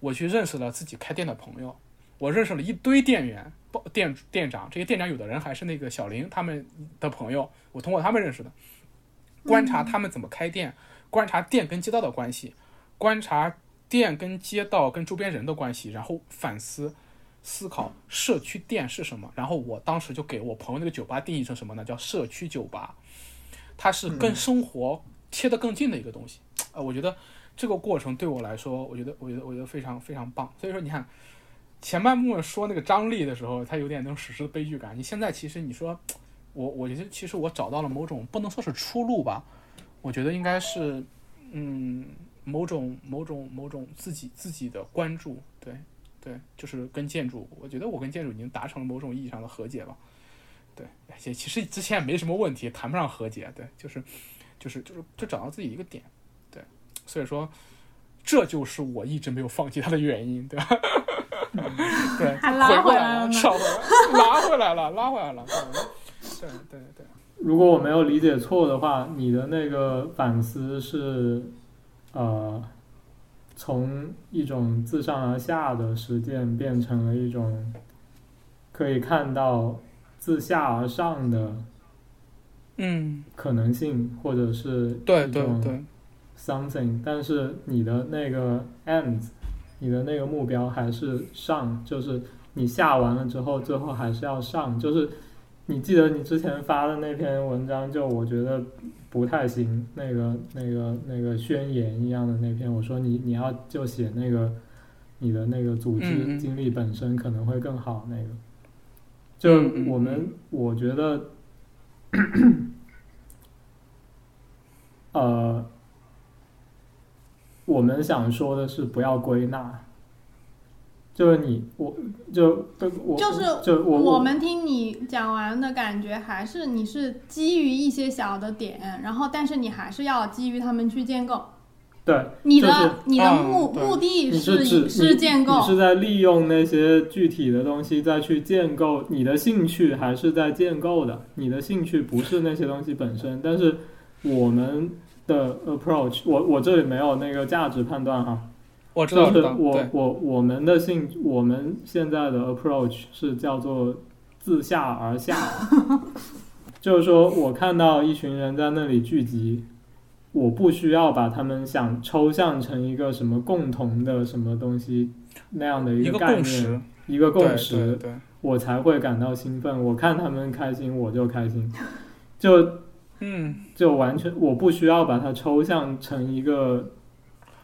我去认识了自己开店的朋友，我认识了一堆店员、店店长，这些店长有的人还是那个小林他们的朋友，我通过他们认识的，观察他们怎么开店，观察店跟街道的关系，观察店跟街道跟周边人的关系，然后反思思考社区店是什么，然后我当时就给我朋友那个酒吧定义成什么呢？叫社区酒吧，它是跟生活。贴得更近的一个东西，呃，我觉得这个过程对我来说，我觉得，我觉得，我觉得非常非常棒。所以说，你看前半部分说那个张力的时候，他有点那种史诗的悲剧感。你现在其实你说我，我觉得其实我找到了某种不能说是出路吧，我觉得应该是，嗯，某种某种某种自己自己的关注，对对，就是跟建筑，我觉得我跟建筑已经达成了某种意义上的和解了。对，且其实之前也没什么问题，谈不上和解，对，就是。就是就是就找到自己一个点，对，所以说这就是我一直没有放弃它的原因，对吧？[LAUGHS] 对，拉回来了，拉回来了，拉回来了，拉回来了，对对对。如果我没有理解错的话，你的那个反思是呃，从一种自上而下的实践变成了一种可以看到自下而上的。嗯，可能性或者是对对对，something，但是你的那个 ends，你的那个目标还是上，就是你下完了之后，最后还是要上。就是你记得你之前发的那篇文章，就我觉得不太行，那个那个那个宣言一样的那篇，我说你你要就写那个你的那个组织经历本身可能会更好。那个，就我们我觉得。呃，我们想说的是不要归纳，就是你，我就我就是就我我们听你讲完的感觉，还是你是基于一些小的点，然后但是你还是要基于他们去建构。对，你的你的目目的是是建构，你是在利用那些具体的东西再去建构你的兴趣，还是在建构的？你的兴趣不是那些东西本身，但是我们的 approach，我我这里没有那个价值判断哈，我知道，就是我我我们的兴，我们现在的 approach 是叫做自下而下，[LAUGHS] 就是说我看到一群人在那里聚集。我不需要把他们想抽象成一个什么共同的什么东西那样的一个概念，一个共识，我才会感到兴奋。我看他们开心，我就开心。[LAUGHS] 就嗯，就完全我不需要把它抽象成一个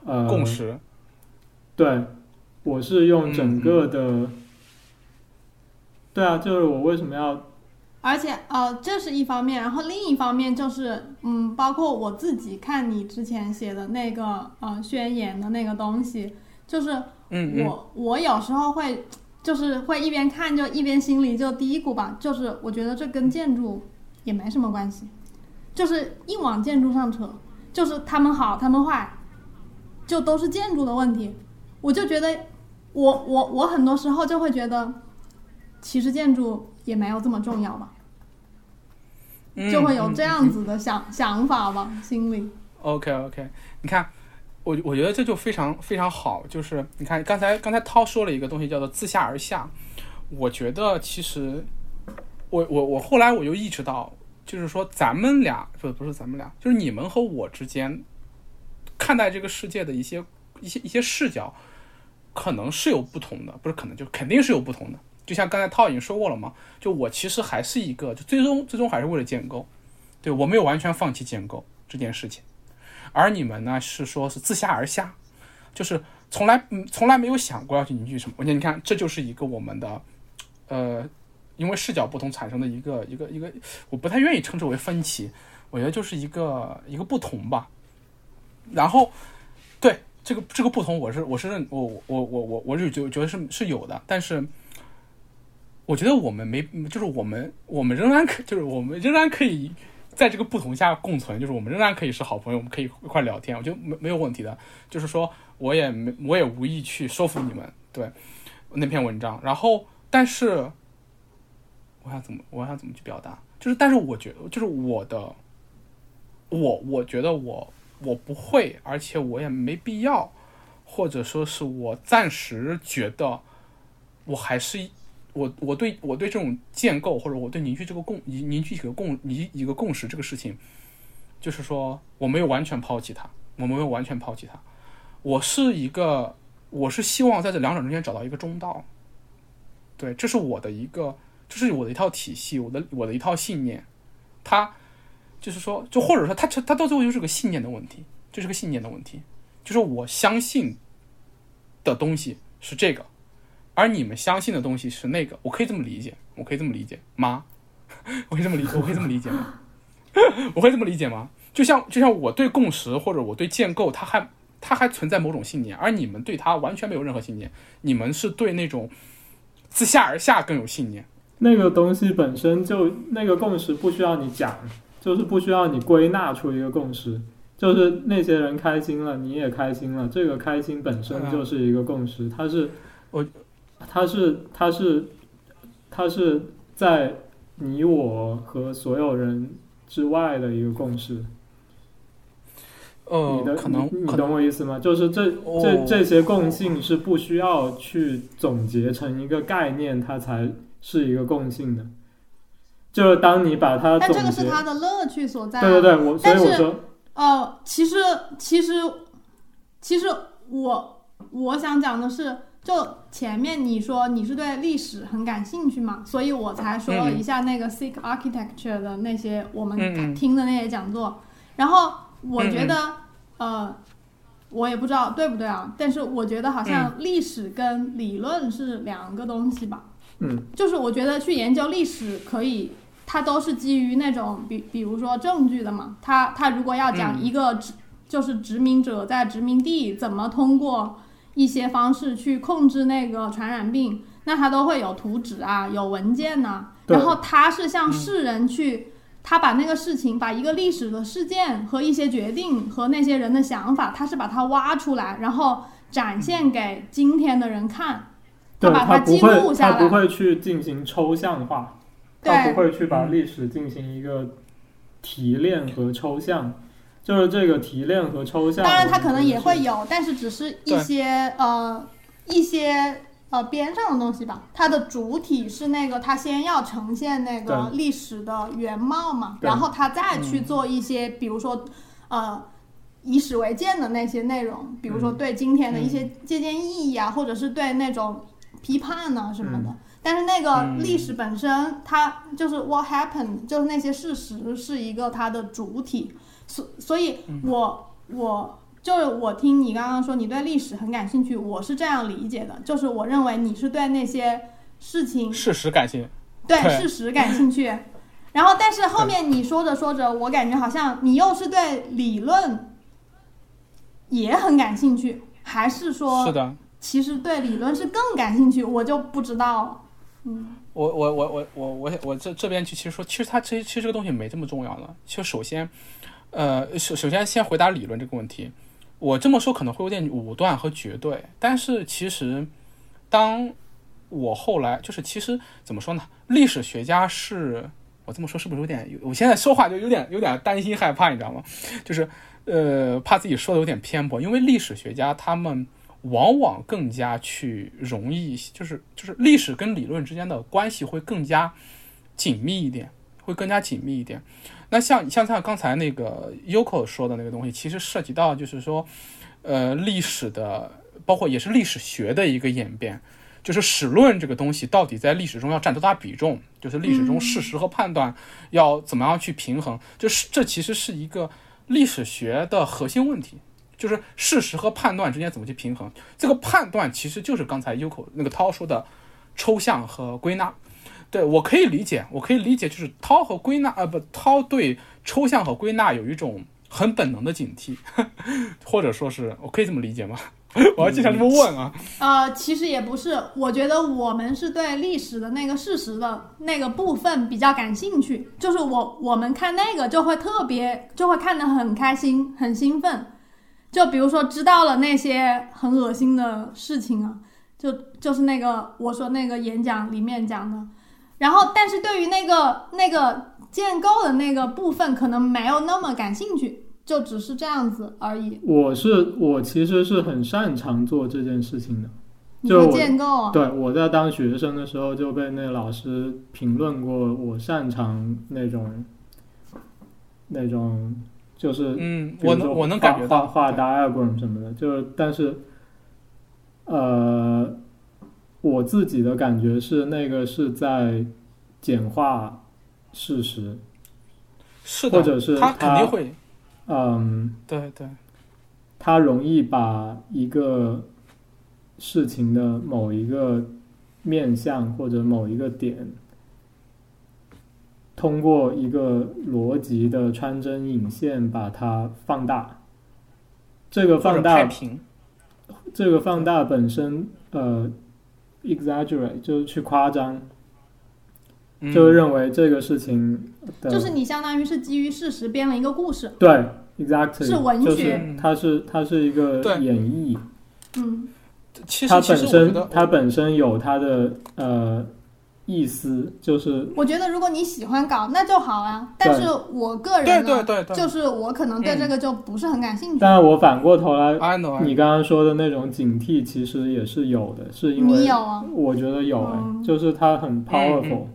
呃共识。对，我是用整个的。对啊，就是我为什么要。而且，呃，这是一方面，然后另一方面就是，嗯，包括我自己看你之前写的那个，呃，宣言的那个东西，就是，我我有时候会，就是会一边看就一边心里就嘀咕吧，就是我觉得这跟建筑也没什么关系，就是硬往建筑上扯，就是他们好他们坏，就都是建筑的问题。我就觉得，我我我很多时候就会觉得，其实建筑也没有这么重要吧，嗯就会有嗯这样子的想、想法吧，心里。OK OK，你看，我我觉得这就非常非常好，就是你看刚才刚才涛说了一个东西叫做自下而下，我觉得其实我我我后来我就意识到，就是说咱们俩不不是咱们俩，就是你们和我之间看待这个世界的一些一些一些视角，可能是有不同的，不是可能就肯定是有不同的。就像刚才涛已经说过了嘛，就我其实还是一个，就最终最终还是为了建构，对我没有完全放弃建构这件事情。而你们呢是说是自下而下，就是从来嗯从来没有想过要去凝聚什么。我觉得你看，这就是一个我们的呃，因为视角不同产生的一个一个一个，我不太愿意称之为分歧，我觉得就是一个一个不同吧。然后对这个这个不同，我是我是认我我我我我是觉觉得是是有的，但是。我觉得我们没，就是我们，我们仍然可，就是我们仍然可以在这个不同下共存，就是我们仍然可以是好朋友，我们可以一块聊天，我觉得没没有问题的。就是说，我也没，我也无意去说服你们，对那篇文章。然后，但是我想怎么，我想怎么去表达？就是，但是我觉得，就是我的，我我觉得我我不会，而且我也没必要，或者说是我暂时觉得我还是。我我对我对这种建构或者我对凝聚这个共凝凝聚一个共一一个共识这个事情，就是说我没有完全抛弃它，我没有完全抛弃它，我是一个我是希望在这两者中间找到一个中道，对，这是我的一个，这是我的一套体系，我的我的一套信念，它就是说，就或者说他他到最后就是个信念的问题，就是个信念的问题，就是我相信的东西是这个。而你们相信的东西是那个，我可以这么理解，我可以这么理解吗？[LAUGHS] 我可以这么理，我可以这么理解吗？[LAUGHS] 我会这么理解吗？就像就像我对共识或者我对建构，它还它还存在某种信念，而你们对它完全没有任何信念，你们是对那种自下而下更有信念。那个东西本身就那个共识不需要你讲，就是不需要你归纳出一个共识，就是那些人开心了，你也开心了，这个开心本身就是一个共识，它是我。它是，它是，它是在你我和所有人之外的一个共识。呃，你的可能你你懂我意思吗？就是这哦这这些共性是不需要去总结成一个概念，它才是一个共性的。就是当你把它但这个是它的乐趣所在、啊。对对对，我所以但是我说，呃，其实其实其实我我想讲的是，就前面你说你是对历史很感兴趣嘛，所以我才说了一下那个 Sikh Architecture 的那些我们听的那些讲座，然后我觉得呃。我也不知道对不对啊，但是我觉得好像历史跟理论是两个东西吧。嗯，就是我觉得去研究历史可以，它都是基于那种比比如说证据的嘛。他他如果要讲嗯。一个殖、就是殖民者在殖民地怎么通过一些方式去控制那个传染病，那他都会有图纸啊，有文件呐、对然后他是向世人去，他把那个事情，把一个历史的事件和一些决定和那些人的想法，他是把它挖出来，然后展现给今天的人看。它记不会录，下来他不会去进行抽象化，他对。不会去把历史进行一个提炼和抽象，就是这个提炼和抽象。当然，它可能也会有。但是只是一些呃一些呃边上的东西吧。它的主体是那个，它先要呈现那个历史的原貌嘛，然后它再去做一些，比如说呃以史为鉴的那些内容，比如说对今天的一些借鉴意义啊，或者是对那种批判啊什么的。但是那个历史本身，它就是 what happened，就是那些事实是一个它的主体，所所以我我就是我听你刚刚说你对历史很感兴趣，我是这样理解的，就是我认为你是对那些事情事实感兴趣。对。事实感兴趣，然后但是后面你说着说着，我感觉好像你又是对理论也很感兴趣，还是说是的，其实对理论是更感兴趣，我就不知道。嗯，我我我我我我我这这边就其实说，其实它其实其实这个东西没这么重要了。就首先，呃，首首先先回答理论这个问题。我这么说可能会有点武断和绝对，但是其实，当我后来就是其实怎么说呢？历史学家是我这么说是不是有点？我现在说话就有点有点担心害怕，你知道吗？就是呃，怕自己说的有点偏颇，因为历史学家他们往往更加去容易，就是就是历史跟理论之间的关系会更加紧密一点，会更加紧密一点。那像像像刚才那个 Yoko 说的那个东西，其实涉及到就是说，呃，历史的，包括也是历史学的一个演变，就是史论这个东西到底在历史中要占多大比重，就是历史中事实和判断要怎么样去平衡，就是这其实是一个历史学的核心问题，就是事实和判断之间怎么去平衡。这个判断其实就是刚才优口那个涛说的抽象和归纳。对我可以理解，我可以理解，就是涛和归纳，呃，不，涛对抽象和归纳有一种很本能的警惕，[LAUGHS] 或者说是我可以这么理解吗？我要经常这么问啊。呃，其实也不是，我觉得我们是对历史的那个事实的那个部分比较感兴趣，就是我我们看那个就会特别就会看得很开心很兴奋，就比如说知道了那些很恶心的事情啊，就就是那个我说那个演讲里面讲的。然后，但是对于那个那个建构的那个部分，可能没有那么感兴趣，就只是这样子而已。我是我其实是很擅长做这件事情的，你说建构啊？对，我在当学生的时候就被那老师评论过，我擅长那种那种就是嗯，我能我能感觉到画 diagram 什么的，就是但是呃。我自己的感觉是，那个是在简化事实，是的，或者是他肯定会，嗯，对对，他容易把一个事情的某一个面向或者某一个点，通过一个逻辑的穿针引线把它放大，这个放大，这个放大本身，呃。exaggerate 就是去夸张，就认为这个事情，就是你相当于是基于事实编了一个故事，对，exactly 是文学，它是它是一个演绎，嗯，它本身它本身有它的呃。意思就是，我觉得如果你喜欢搞，那就好啊。但是我个人呢，就是我可能对这个就不是很感兴趣。但是我反过头来，你刚刚说的那种警惕，其实也是有的，是因为你有啊？我觉得有哎，就是它很 powerful，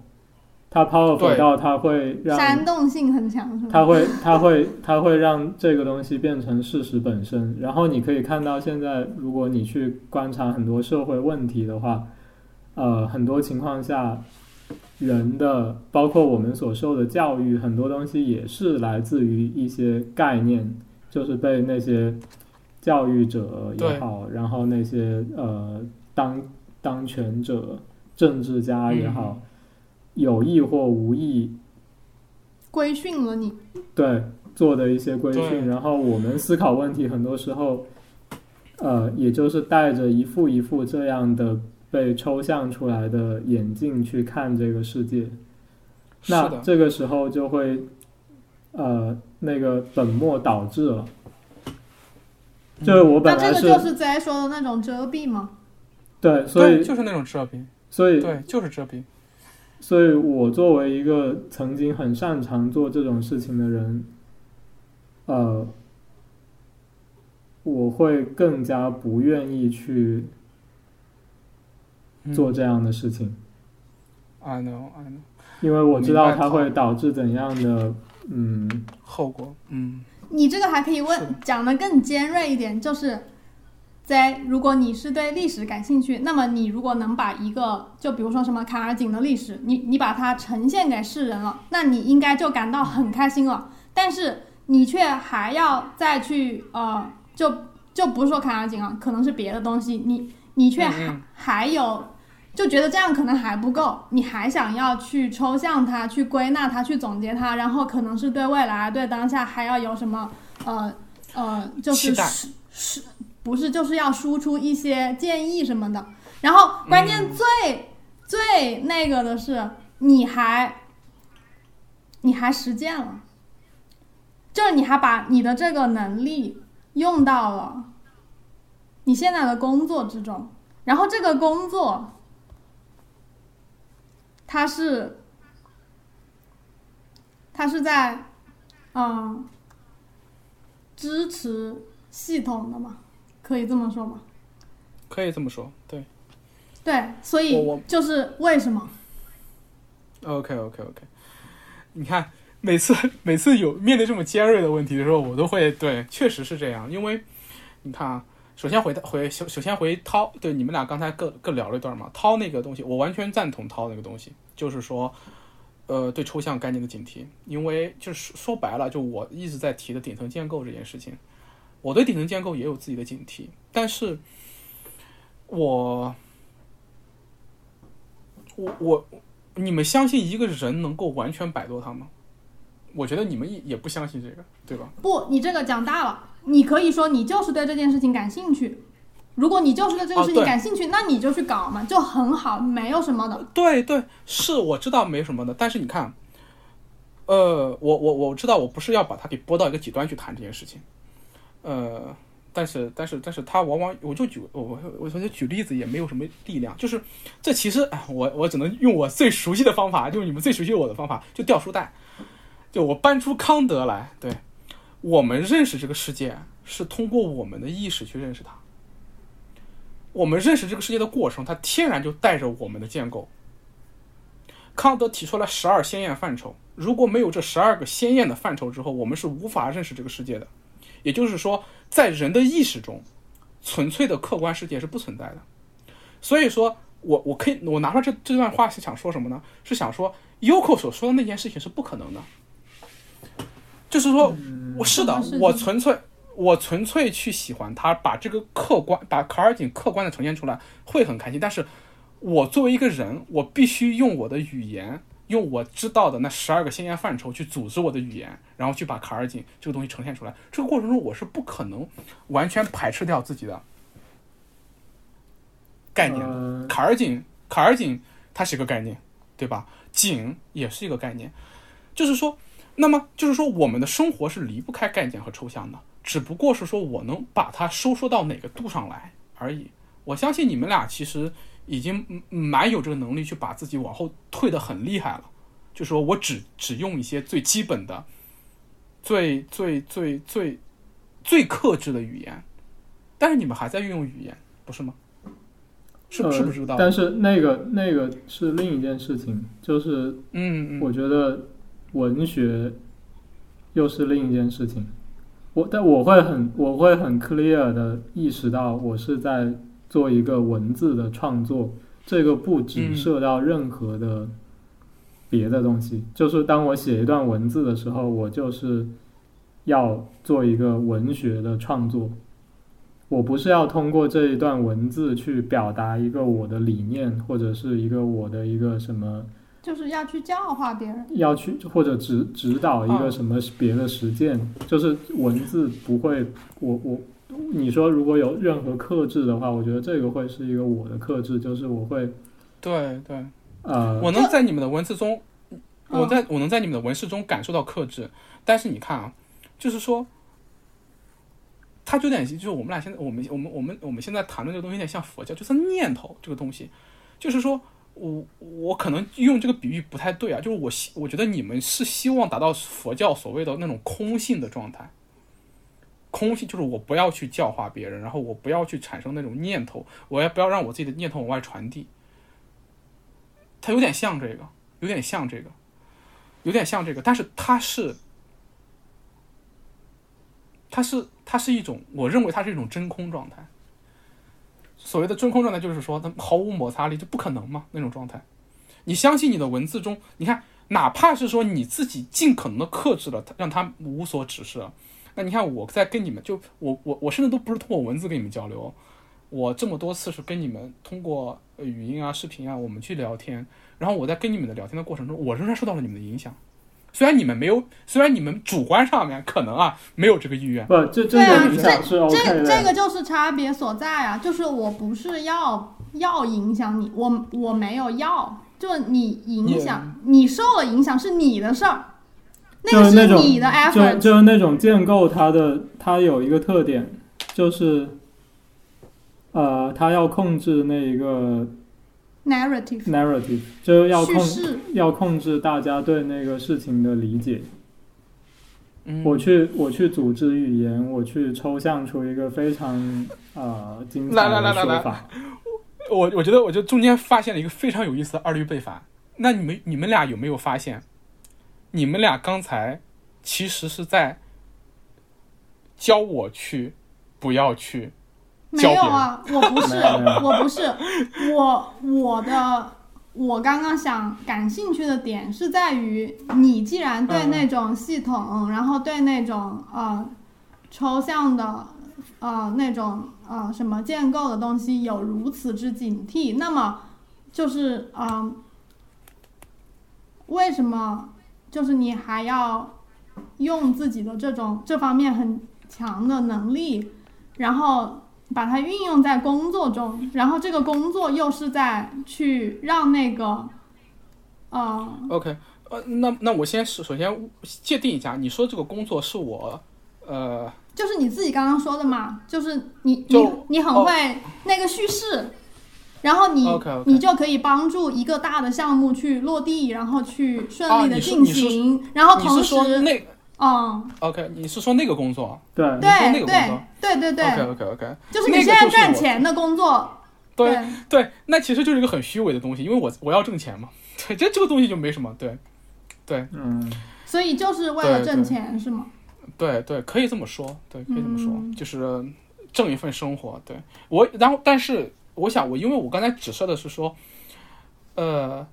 它 powerful 到它会让煽动性很强，是吗它会它会它会让这个东西变成事实本身。然后你可以看到，现在如果你去观察很多社会问题的话。呃，很多情况下，人的包括我们所受的教育，很多东西也是来自于一些概念，就是被那些教育者也好，然后那些呃当当权者、政治家也好，有意或无意规训了你。对，做的一些规训，然后我们思考问题，很多时候，呃，也就是带着一副一副这样的。被抽象出来的眼镜去看这个世界，那这个时候就会，呃，那个本末倒置了。就是我本来是，那这个就是在说的那种遮蔽吗？对，所以就是那种遮蔽。所以对，就是遮蔽。所以我作为一个曾经很擅长做这种事情的人，呃，我会更加不愿意去。做这样的事情，I know, I know，因为我知道它会导致怎样的嗯后果。嗯，你这个还可以问讲的更尖锐一点，就是在如果你是对历史感兴趣，那么你如果能把一个就比如说什么卡尔景的历史，你你把它呈现给世人了，那你应该就感到很开心了。但是你却还要再去呃，就就不是说卡尔景啊，可能是别的东西，你你却还还有。就觉得这样可能还不够，你还想要去抽象它、去归纳它、去总结它，然后可能是对未来、对当下还要有什么呃呃，就是是是，不是就是要输出一些建议什么的。然后关键最、最那个的是，你还你还实践了，就是你还把你的这个能力用到了你现在的工作之中，然后这个工作它是他是在嗯支持系统的嘛，可以这么说吗？可以这么说，对。对，所以就是为什么？OK OK OK，你看每次每次有面对这么尖锐的问题的时候，我都会对，确实是这样，因为你看啊，首先回回首首先回涛，对你们俩刚才各各聊了一段嘛，涛那个东西，我完全赞同涛那个东西，就是说，呃，对抽象概念的警惕，因为就是说白了，就我一直在提的顶层建构这件事情，我对顶层建构也有自己的警惕，但是我我我。你们相信一个人能够完全摆脱它吗？我觉得你们也也不相信这个，对吧？不，你这个讲大了，你可以说你就是对这件事情感兴趣。如果你就是对这个事情感兴趣，那你就去搞嘛，就很好，没有什么的。对对，是我知道没什么的，但是你看，呃，我我我知道我不是要把它给拨到一个极端去谈这件事情，呃，但是但是但是他往往我就举我我我觉得举例子也没有什么力量，就是这其实哎，我我只能用我最熟悉的方法，就是你们最熟悉我的方法，就掉书袋，就我搬出康德来，对我们认识这个世界是通过我们的意识去认识它。我们认识这个世界的过程，它天然就带着我们的建构。康德提出了十二鲜艳范畴，如果没有这十二个鲜艳的范畴之后，我们是无法认识这个世界的。也就是说，在人的意识中，纯粹的客观世界是不存在的。所以说我我可以我拿出这这段话是想说什么呢？是想说 Yoko 所说的那件事情是不可能的，就是说，我是的我纯粹我纯粹去喜欢他，把这个客观把卡尔景客观的呈现出来，会很开心。但是我作为一个人，我必须用我的语言，用我知道的那十二个鲜艳范畴去组织我的语言，然后去把卡尔景这个东西呈现出来。这个过程中，我是不可能完全排斥掉自己的概念的。呃，卡尔景，卡尔景它是一个概念，对吧？景也是一个概念，就是说，那么就是说，我们的生活是离不开概念和抽象的，只不过是说我能把它收缩到哪个度上来而已。我相信你们俩其实已经嗯蛮有这个能力去把自己往后退得很厉害了，就说我只只用一些最基本的、最最最最最克制的语言，但是你们还在运用语言，不是吗？是不是不知道理？但是那个那个是另一件事情，就是嗯嗯，我觉得文学又是另一件事情。我但我会很我会很 clear 的意识到，我是在做一个文字的创作，这个不指嗯涉到任何的别的东西。就是当我写一段文字的时候，我就是要做一个文学的创作。我不是要通过这一段文字去表达一个我的理念，或者是一个我的一个什么就是要去教化别人。要去或者指指导一啊个什么别的实践，就是文字不会，我我你说如果有任何克制的话，我觉得这个会是一个我的克制，就是我会对对，呃，我能在你们的文字中，我嗯。在我能在你们的文字中感受到克制，但是你看啊，就是说，它就有点，就是我们俩现在我们我们我们我们现在谈论这个东西有点像佛教，就是念头这个东西，就是说我我可能用这个比喻不太对啊，就是我希我觉得你们是希望达到佛教所谓的那种空性的状态。空性就是我不要去教化别人，然后我不要去产生那种念头，我也不要让我自己的念头往外传递。它有点像这个，有点像这个，有点像这个，但是它是，它是它是一种，我认为它是一种真空状态。所谓的真空状态，就是说它毫无摩擦力，就不可能嘛那种状态。你相信你的文字中，你看，哪怕是说你自己尽可能的克制了它，让它无所指示，那你看我在跟你们，就我我我甚至都不是通过文字跟你们交流，我这么多次是跟你们通过语音啊、视频啊，我们去聊天，然后我在跟你们的聊天的过程中，我仍然受到了你们的影响，虽然你们没有，虽然你们主观上面可能啊没有这个意愿，不，这这对啊个影响是 OK 这的。这个就是差别所在啊，就是我不是要要影响你，我我没有要，就你影响你受了影响是你的事儿，那个是你的就 effort，就是那种建构，它的它有一个特点，就是，呃，它要控制那一个 narrative narrative，就是要控，要控制大家对那个事情的理解。嗯，我去我去组织语言，我去抽象出一个非常呃精彩来来来的来来说法。我我觉得我就中间发现了一个非常有意思的二律背反。那你们你们俩有没有发现，你们俩刚才其实是在教我去不要去没有啊，我不是我不是，我我的我刚刚想感兴趣的点是在于，你既然对嗯。那种系统，然后对那种呃抽象的呃那种呃什么建构的东西有如此之警惕，那么就是嗯、呃为什么就是你还要用自己的这种这方面很强的能力，然后把它运用在工作中，然后这个工作又是在去让那个，呃，OK，呃，那那我先首首先界定一下，你说这个工作是我，呃，就是你自己刚刚说的嘛，就是你你就你很会那个叙事，然后你你就可以帮助一个大的项目去落地，然后去顺利的进行，然后同时，那嗯，OK，你是说那个工作对，你说那对个工作？对对对？OK 对，OK OK，就是你现在赚钱的工作，对对。对，那其实就是一个很虚伪的东西，因为我我要挣钱嘛，对，这这个东西就没什么，对对嗯，所以就是为了挣钱是吗？对对，可以这么说，对，可以这么说，嗯。就是挣一份生活。对。我，然后但是我想我因为我刚才指涉的是说，呃，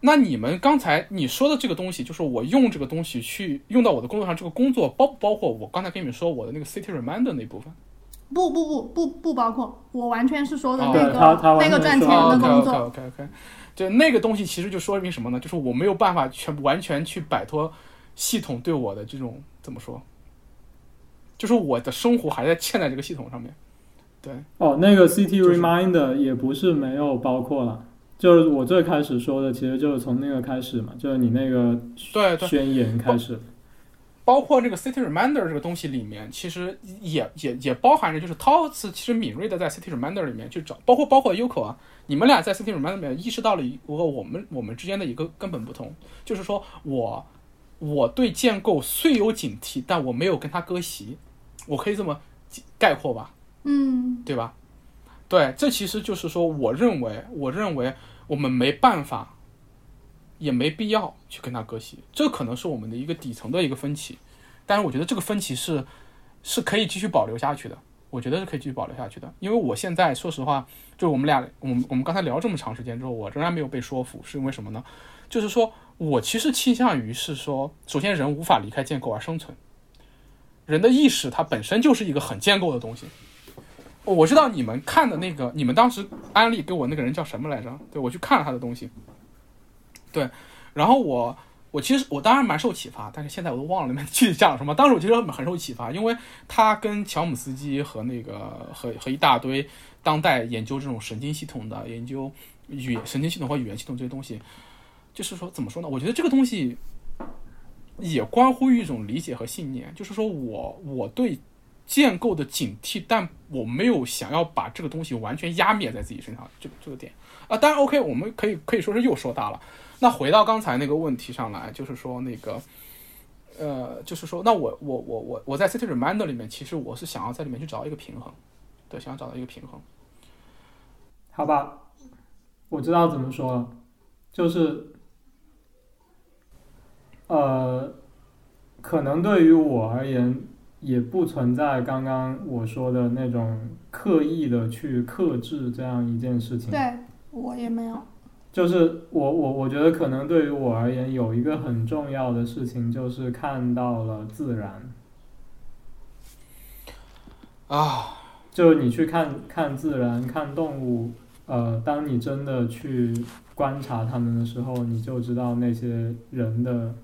那你们刚才你说的这个东西，就是我用这个东西去用到我的工作上，这个工作包不包括我刚才跟你们说我的那个 city reminder 那部分？不不不不不包括，我完全是说的哦那个、那个赚钱的工作。OK OK OK，对，那个东西其实就说明什么呢？就是我没有办法全部完全去摆脱系统对我的这种怎么说？就是我的生活还在嵌在这个系统上面。对，哦，那个 City reminder 也不是没有包括了，就是我最开始说的，其实就是从那个开始嘛，就是你那个对对宣言开始。包括这个 City Reminder 这个东西里面，其实也也也包含着，就是陶瓷其实敏锐的在 City Reminder 里面去找，包括包括 Yuko 啊，你们俩在 City Reminder 里面意识到了一个我们我们之间的一个根本不同，就是说我我对建构虽有警惕，但我没有跟他割席，我可以这么概括吧，嗯对吧？对，这其实就是说，我认为我认为我们没办法，也没必要去跟他割席，这可能是我们的一个底层的一个分歧。但是我觉得这个分歧是是可以继续保留下去的，我觉得是可以继续保留下去的。因为我现在说实话，就我们俩，我们我们刚才聊这么长时间之后，我仍然没有被说服，是因为什么呢？就是说我其实倾向于是说，首先人无法离开建构而生存，人的意识它本身就是一个很建构的东西。我知道你们看的那个，你们当时安利给我那个人叫什么来着？对我去看了他的东西，对，然后我我其实我当然蛮受启发，但是现在我都忘了里面 [LAUGHS] 具体讲了什么。当时我其实很受启发，因为他跟乔姆斯基和那个和和一大堆当代研究这种神经系统的研究语神经系统和语言系统这些东西，就是说怎么说呢？我觉得这个东西也关乎于一种理解和信念，就是说我我对建构的警惕，但我没有想要把这个东西完全压灭在自己身上，这个这个点啊，当然 OK，我们可以可以说是又说大了。那回到刚才那个问题上来，就是说那个，呃，就是说，那我我我我我在 City Reminder 里面，其实我是想要在里面去找到一个平衡，对，想要找到一个平衡。好吧，我知道怎么说了，就是，呃，可能对于我而言，也不存在刚刚我说的那种刻意的去克制这样一件事情。对我也没有。就是我我我觉得可能对于我而言，有一个很重要的事情，就是看到了自然。啊，就是你去看看自然，看动物，呃，当你真的去观察它们的时候，你就知道那些人的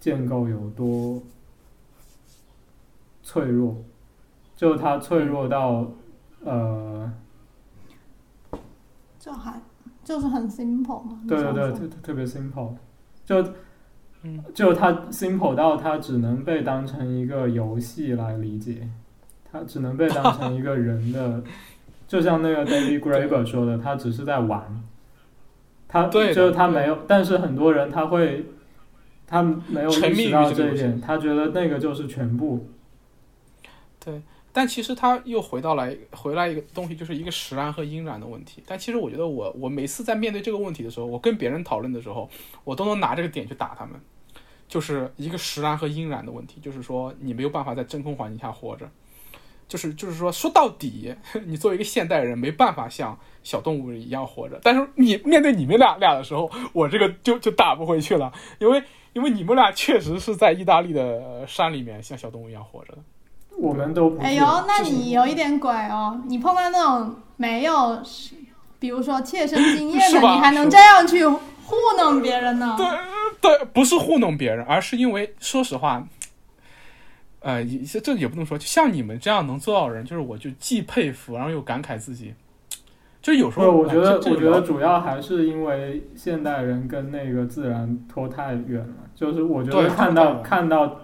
建构有多脆弱，就他脆弱到呃，就还就是很 simple 嘛。对对对，特特特别 simple，就嗯。就他 simple 到他只能被当成一个游戏来理解，他只能被当成一个人的，[LAUGHS] 就像那个 David Graeber 说的，他只是在玩，他对就是他没有，但是很多人他会，他没有意识到这一点，他觉得那个就是全部，对但其实他又回到来回来一个东西，就是一个实然和因然的问题。但其实我觉得我我每次在面对这个问题的时候，我跟别人讨论的时候，我都能拿这个点去打他们，就是一个实然和因然的问题，就是说你没有办法在真空环境下活着。就是就是说，说到底，[LAUGHS] 你作为一个现代人，没办法像小动物一样活着。但是你面对你们俩俩的时候，我这个就就打不回去了，因为因为你们俩确实是在意大利的山里面像小动物一样活着的。我们都不。哎呦，那你有一点鬼哦！你碰到那种没有，比如说切身经验的，[LAUGHS] 你还能这样去糊弄别人呢？对对，不是糊弄别人，而是因为说实话，呃，也这这也不能说，就像你们这样能做到的人，就是我就既佩服，然后又感慨自己，就是有时，候我觉得，我觉得主要还是因为现代人跟那个自然脱太远了。就是我觉得看到看到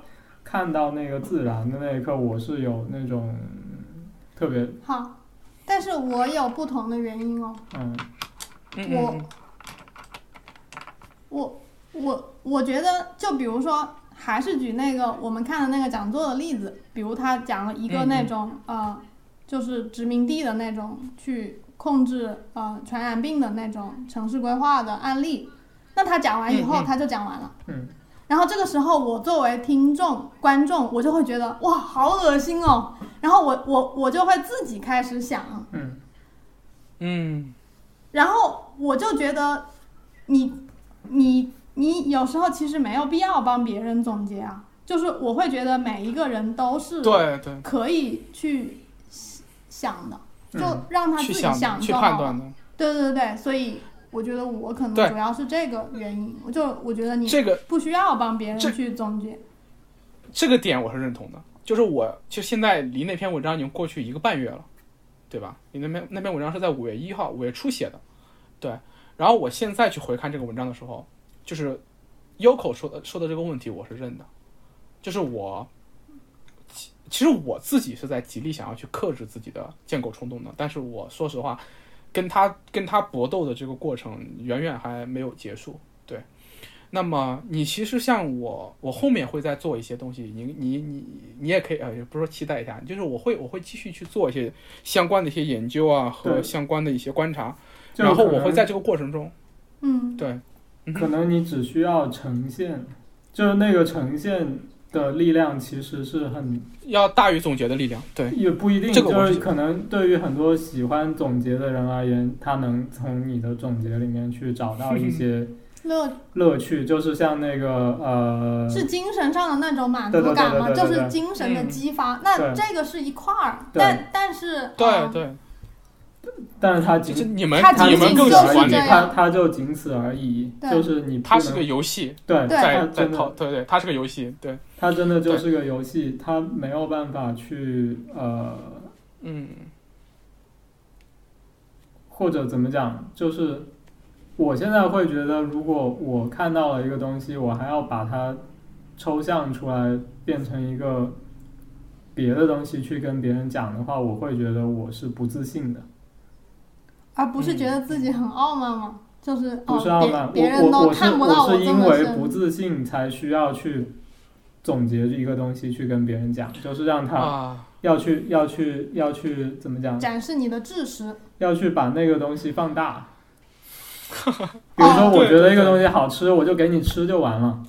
看到那个自然的那一刻，我是有那种特别好，但是我有不同的原因哦。嗯我我我我觉得，就比如说，还是举那个我们看的那个讲座的例子，比如他讲了一个嗯嗯那种、呃，就是殖民地的那种去控制呃传染病的那种城市规划的案例。那他讲完以后，嗯嗯他就讲完了。嗯然后这个时候，我作为听众、观众，我就会觉得哇，好恶心哦。然后我我我就会自己开始想，嗯嗯，然后我就觉得你，你你有时候其实没有必要帮别人总结啊，就是我会觉得每一个人都是对对，可以去想的，就嗯让他自己去想就好了。判断的对对对，所以我觉得我可能主要是这个原因，我就我觉得你这个不需要帮别人去总结。这个点我是认同的，就是我其实现在离那篇文章已经过去一个半月了，对吧？你那篇那篇文章是在五月一号五月初写的，对。然后我现在去回看这个文章的时候，就是 Yoko 说的说的这个问题，我是认的，就是我其其实我自己是在极力想要去克制自己的建构冲动的，但是我说实话，跟他跟他搏斗的这个过程远远还没有结束，对。那么你其实像我，我后面会再做一些东西，你你你你也可以呃，也不是说期待一下，就是我会我会继续去做一些相关的一些研究啊和相关的一些观察，然后我会在这个过程中，嗯，对，嗯可能你只需要呈现，就是那个呈现的力量其实是很要大于总结的力量，对，也不一定，这个就是是可能对于很多喜欢总结的人而言，他能从你的总结里面去找到一些乐乐趣，就是像那个呃，是精神上的那种满足感吗？就是精神的嗯激发。那这个是一块儿，但但是对呃对，但是他就是仅你们它你们更喜欢他他就仅此而已，就是你不它是个游戏，对，在在对对，它是个游戏，对，他真的就是个游戏，他没有办法去呃嗯或者怎么讲，就是我现在会觉得，如果我看到了一个东西，我还要把它抽象出来，变成一个别的东西去跟别人讲的话，我会觉得我是不自信的。而不是觉得自己很傲慢吗？就是不是哦，傲慢，别别人都看不到我是这因为不自信才需要去总结一个东西去跟别人讲，就是让他啊，要去要去要去怎么讲，展示你的知识。要去把那个东西放大。[LAUGHS] 比如说，我觉得一个东西好吃，我就给你吃就完了，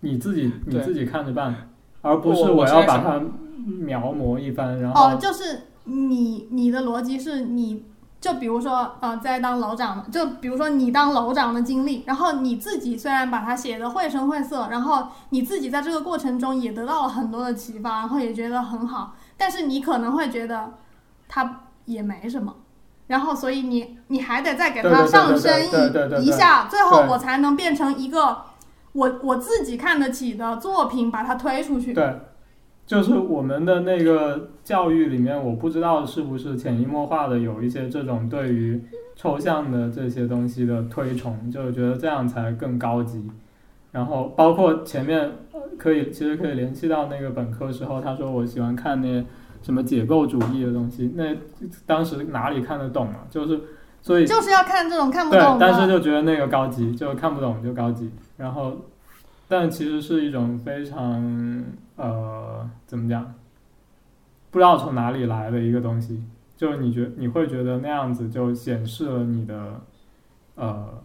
你自己你自己看着办，而不是我我要把它描摹一番，然哦，后就是你你的逻辑是你。就比如说，呃，在当楼长的，就比如说你当楼长的经历，然后你自己虽然把它写的绘声绘色，然后你自己在这个过程中也得到了很多的启发，然后也觉得很好，但是你可能会觉得它也没什么，然后所以你你还得再给它上升一一下，最后我才能变成一个我我自己看得起的作品把它推出去。就是我们的那个教育里面，我不知道是不是潜移默化的有一些这种对于抽象的这些东西的推崇，就是觉得这样才更高级。然后包括前面呃可以，其实可以联系到那个本科时候，他说我喜欢看那什么解构主义的东西，那当时哪里看得懂啊？就是所以就是要看这种看不对，懂但是。就觉得那个高级，就看不懂就高级。然后，但其实是一种非常呃，怎么讲？不知道从哪里来的一个东西，就是你觉你会觉得那样子就显示了你的呃，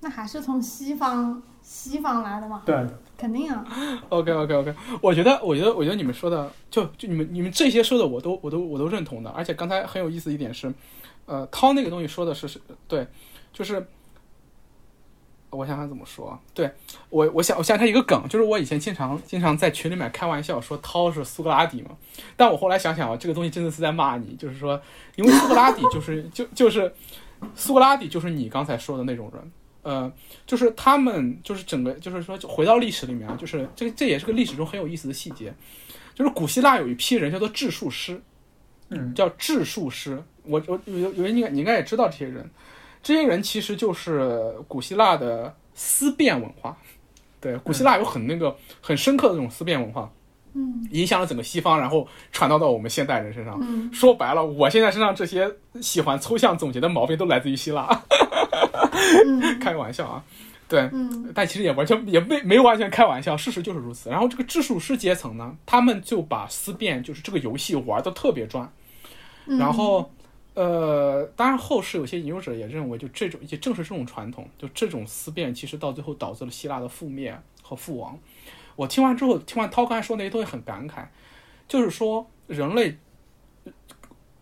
那还是从西方西方来的嘛，对肯定啊。[LAUGHS] OK OK OK，我觉得我觉得我觉得你们说的就就你们你们这些说的我都我都我都认同的，而且刚才很有意思一点是，呃，涛那个东西说的是是对，就是我想想怎么说，对我我想我想起一个梗，就是我以前经常经常在群里面开玩笑说涛是苏格拉底嘛，但我后来想想啊，这个东西真的是在骂你，就是说，因为苏格拉底就是就就是苏格拉底就是你刚才说的那种人。呃，就是他们，就是整个，就是说，就回到历史里面啊，就是这个，这也是个历史中很有意思的细节，就是古希腊有一批人叫做质术师，嗯叫质术师。我我有有人你应该你应该也知道这些人，这些人其实就是古希腊的思辨文化。对，古希腊有很那个很深刻的这种思辨文化，嗯影响了整个西方，然后传到到我们现代人身上。嗯，说白了，我现在身上这些喜欢抽象总结的毛病都来自于希腊，嗯 [LAUGHS] 开个玩笑啊。对，嗯但其实也完全也没没完全开玩笑，事实就是如此。然后这个质数师阶层呢，他们就把思辨就是这个游戏玩的特别专，嗯，然后。呃，当然，后世有些研究者也认为，就这种，也正是这种传统，就这种思辨，其实到最后导致了希腊的覆灭和覆亡。我听完之后，听完涛刚才说那些东西很感慨，就是说人类，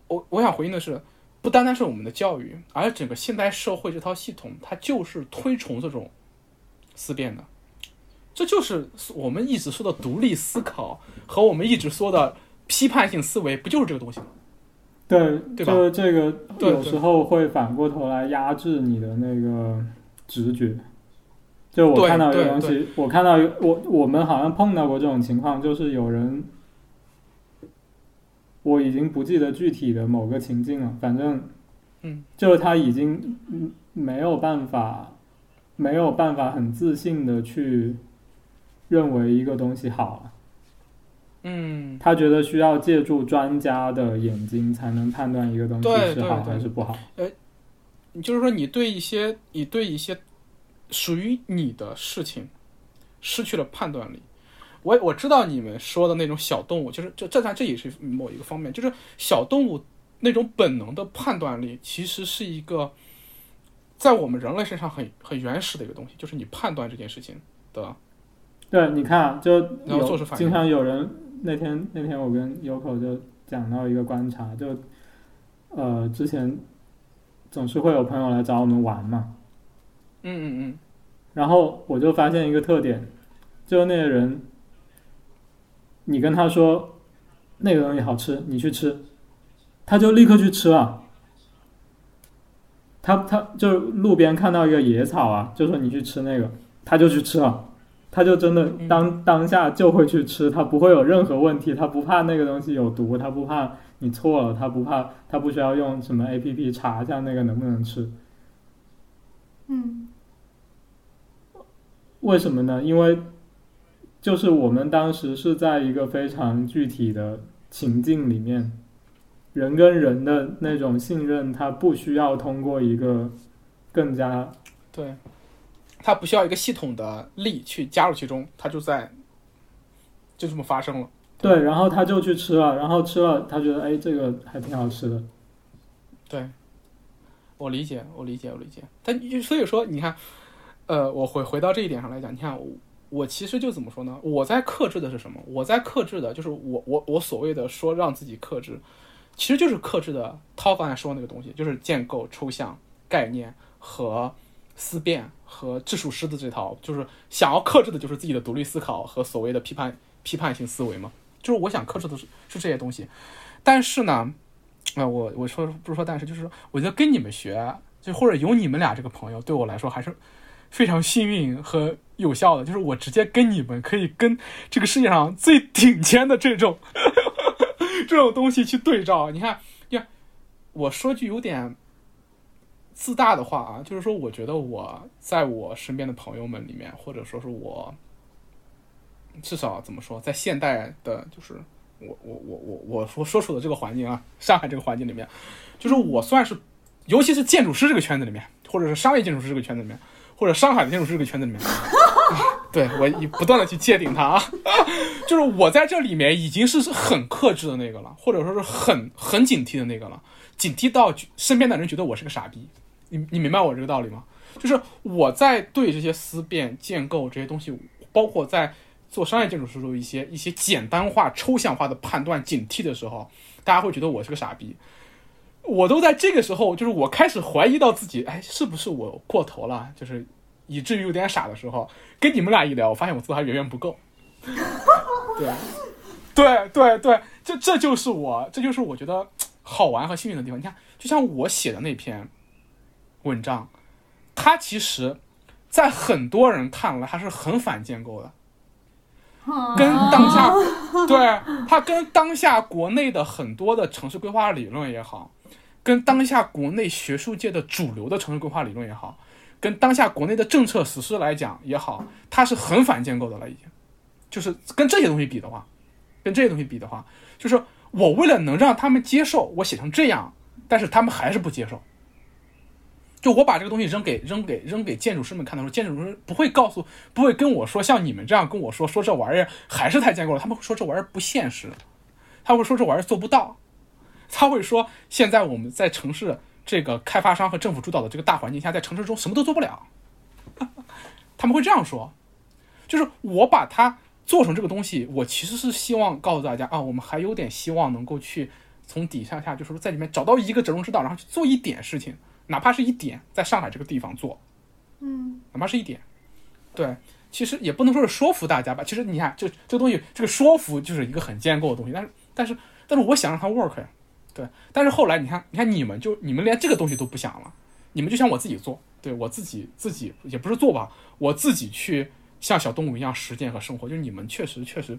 我我想回应的是，不单单是我们的教育，而整个现代社会这套系统，它就是推崇这种思辨的，这就是我们一直说的独立思考和我们一直说的批判性思维，不就是这个东西吗？对，对吧就是这个有时候会反过头来压制你的那个直觉。就我看到一个东西，我看到我我们好像碰到过这种情况，就是有人，我已经不记得具体的某个情境了，反正，嗯，就是他已经嗯没有办法，没有办法很自信的去认为一个东西好了。嗯，他觉得需要借助专家的眼睛才能判断一个东西对是好还是不好。就是说你对一些你对一些属于你的事情失去了判断力。我我知道你们说的那种小动物，就是这这它这也是某一个方面，就是小动物那种本能的判断力，其实是一个在我们人类身上很很原始的一个东西，就是你判断这件事情的。对，你看啊，就经常有人那天那天我跟 Yoko 就讲到一个观察，就呃之前总是会有朋友来找我们玩嘛，嗯嗯嗯然后我就发现一个特点，就是那个人，你跟他说那个东西好吃，你去吃，他就立刻去吃了。他他就路边看到一个野草啊，就说你去吃那个，他就去吃了，他就真的当当下就会去吃，他不会有任何问题，他不怕那个东西有毒，他不怕你错了，他不怕，他不需要用什么 A P P 查一下那个能不能吃。嗯为什么呢？因为就是我们当时是在一个非常具体的情境里面，人跟人的那种信任，他不需要通过一个更加嗯，对，它不需要一个系统的力去加入其中，它就在就这么发生了。对，然后他就去吃了，然后吃了，他觉得哎，这个还挺好吃的。对，我理解，我理解，我理解。但就所以说，你看，呃，我回回到这一点上来讲，你看我我其实就怎么说呢？我在克制的是什么？我在克制的就是我我我所谓的说让自己克制，其实就是克制的涛刚才说那个东西，就是建构抽象概念和思辨和质数师的这套，就是想要克制的就是自己的独立思考和所谓的批判批判性思维嘛。就是我想克制的是是这些东西，但是呢，啊、我我说不是说，但是就是，我觉得跟你们学，就或者有你们俩这个朋友，对我来说还是非常幸运和有效的，就是我直接跟你们可以跟这个世界上最顶尖的这种 [LAUGHS] 这种东西去对照。你看，呀，我说句有点自大的话啊，就是说，我觉得我在我身边的朋友们里面，或者说是我至少怎么说，在现代的，就是我我我我我说说处的这个环境啊，上海这个环境里面，就是我算是，尤其是建筑师这个圈子里面，或者是商业建筑师这个圈子里面，或者上海的建筑师这个圈子里面，[LAUGHS] 对我以不断的去界定它啊，[LAUGHS] 就是我在这里面已经是很克制的那个了，或者说是很很警惕的那个了，警惕到身边的人觉得我是个傻逼，你你明白我这个道理吗？就是我在对这些思辨、建构这些东西，包括在做商业建筑时候一些一些简单化、抽象化的判断、警惕的时候，大家会觉得我是个傻逼。我都在这个时候，就是我开始怀疑到自己，哎，是不是我过头了？就是以至于有点傻的时候，跟你们俩一聊，我发现我做的还远远不够。[LAUGHS] 对，对对对，这这就是我，这就是我觉得好玩和幸运的地方。你看，就像我写的那篇文章，它其实，在很多人看来，它是很反建构的。跟当下，对它跟当下国内的很多的城市规划理论也好，跟当下国内学术界的主流的城市规划理论也好，跟当下国内的政策实施来讲也好，它是很反建构的了。已经，就是跟这些东西比的话，跟这些东西比的话，就是我为了能让他们接受我写成这样，但是他们还是不接受。就我把这个东西扔给扔给扔给建筑师们看的时候，建筑师不会告诉，不会跟我说像你们这样跟我说说这玩意儿还是太坚固了，他们会说这玩意儿不现实，他会说这玩意儿做不到，他会说现在我们在城市这个开发商和政府主导的这个大环境下，在城市中什么都做不了，他们会这样说，就是我把它做成这个东西，我其实是希望告诉大家啊，我们还有点希望能够去从底下下，就是说在里面找到一个折中之道，然后去做一点事情。哪怕是一点，在上海这个地方做，嗯，哪怕是一点，对，其实也不能说是说服大家吧。其实你看，就这个东西，这个说服就是一个很建构的东西。但是，但是，但是，我想让它 work 呀，对。但是后来，你看，你看，你们就你们连这个东西都不想了，你们就想我自己做，对我自己自己也不是做吧，我自己去像小动物一样实践和生活。就是你们确实确实，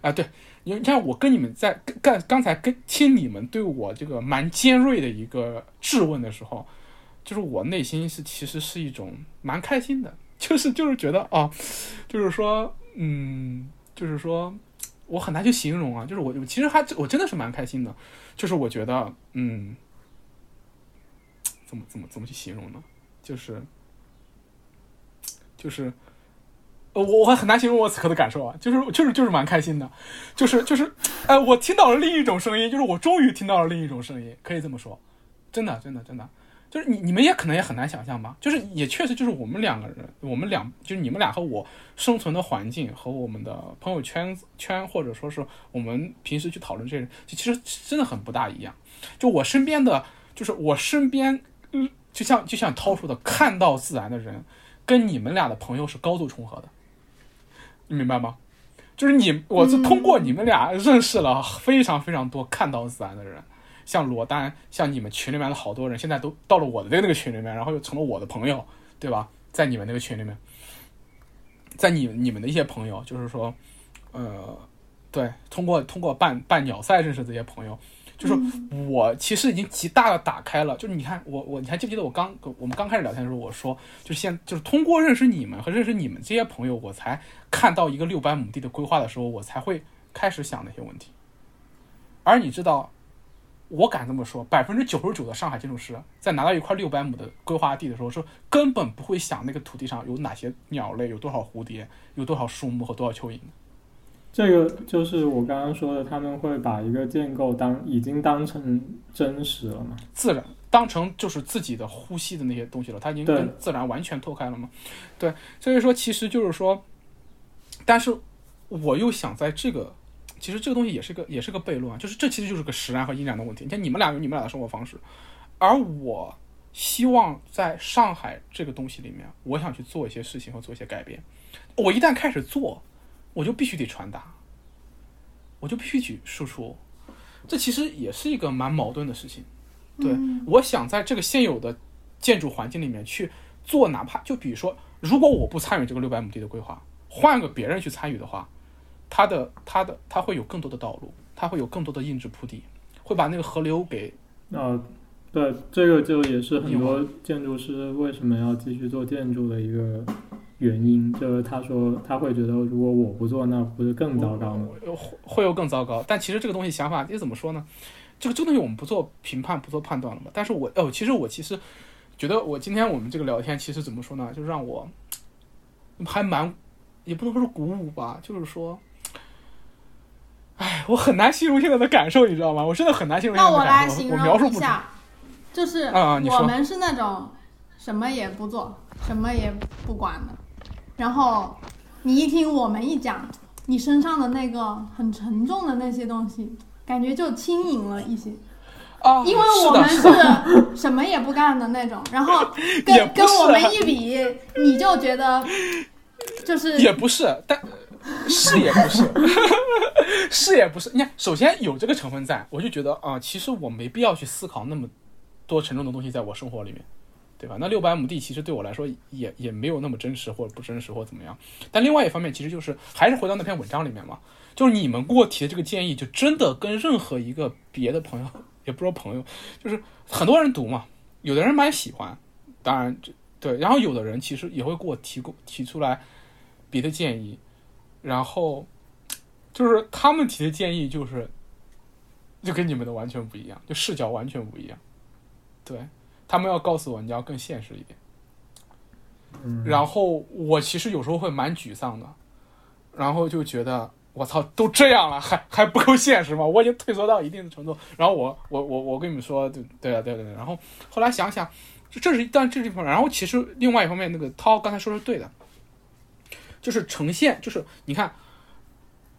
啊，对，你你看我跟你们在刚刚才跟听你们对我这个蛮尖锐的一个质问的时候。就是我内心是其实是一种蛮开心的，就是就是觉得啊，就是说，嗯，就是说，我很难去形容啊，就是我其实还我真的是蛮开心的，就是我觉得，嗯，怎么怎么怎么去形容呢？就是，就是，我我很难形容我此刻的感受啊，就是就是就是蛮开心的，就是就是，哎，我听到了另一种声音，就是我终于听到了另一种声音，可以这么说，真的真的真的。就是你你们也可能也很难想象吧，就是也确实就是我们两个人，我们两就是你们俩和我生存的环境和我们的朋友圈圈，或者说是我们平时去讨论这些人，其实真的很不大一样。就我身边的，就是我身边，嗯，就像就像涛说的，看到自然的人，跟你们俩的朋友是高度重合的，你明白吗？就是你，我是通过你们俩认识了非常非常多看到自然的人。像罗丹，像你们群里面的好多人，现在都到了我的那个群里面，然后又成了我的朋友，对吧？在你们那个群里面，在你你们的一些朋友，就是说，呃，对，通过通过办办鸟赛认识这些朋友，就是我其实已经极大的打开了。就是你看我我你还记不记得我刚我们刚开始聊天的时候，我说就是现就是通过认识你们和认识你们这些朋友，我才看到一个六百亩地的规划的时候，我才会开始想那些问题。而你知道。我敢这么说，百分之九十九的上海建筑师在拿到一块六百亩的规划地的时候，是根本不会想那个土地上有哪些鸟类，有多少蝴蝶，有多少树木和多少蚯蚓。这个就是我刚刚说的，他们会把一个建构当已经当成真实了嘛？自然当成就是自己的呼吸的那些东西了，它已经跟自然完全脱开了吗？对，所以说其实就是说，但是我又想在这个。其实这个东西也是个也是个悖论啊，就是这其实就是个实然和因然的问题。你看你们俩有你们俩的生活方式，而我希望在上海这个东西里面，我想去做一些事情和做一些改变。我一旦开始做，我就必须得传达，我就必须去输出。这其实也是一个蛮矛盾的事情。对，我想在这个现有的建筑环境里面去做，哪怕就比如说如果我不参与这个六百亩地的规划，换个别人去参与的话，他的它的它会有更多的道路，它会有更多的硬质铺地，会把那个河流给啊，对，这个就也是很多建筑师为什么要继续做建筑的一个原因，就是他说他会觉得如果我不做，那不是更糟糕吗？会会有更糟糕。但其实这个东西想法，你怎么说呢？这个这个东西我们不做评判，不做判断了嘛。但是我哦，其实我其实觉得我今天我们这个聊天，其实怎么说呢？就让我还蛮也不能说是鼓舞吧，就是说。哎，我很难形容现在的感受，你知道吗？我真的很难形容现那我在的感受。来形。容一下，就是我们是那种什么也不做，什么也不管的。然后你一听我们一讲，你身上的那个很沉重的那些东西，感觉就轻盈了一些。啊，因为我们是什么也不干的那种，然后跟 [LAUGHS] 跟我们一比，你就觉得就是也不是，但是也不是，是也不是。你看，首先有这个成分在，我就觉得啊、其实我没必要去思考那么多沉重的东西在我生活里面，对吧？那六百亩地其实对我来说也也没有那么真实或者不真实或怎么样。但另外一方面，其实就是还是回到那篇文章里面嘛，就是你们给我提的这个建议，就真的跟任何一个别的朋友，也不说朋友，就是很多人读嘛，有的人蛮喜欢，当然这对，然后有的人其实也会给我提供提出来别的建议，然后就是他们提的建议就是就跟你们的完全不一样，就视角完全不一样，对他们要告诉我你要更现实一点。嗯，然后我其实有时候会蛮沮丧的，然后就觉得我操，都这样了，还还不够现实吗？我已经退缩到一定的程度。然后我我我我跟你们说，对对啊对对对。然后后来想想，这这是但这是一方面。然后其实另外一方面，那个涛刚才说的是对的，就是呈现，就是你看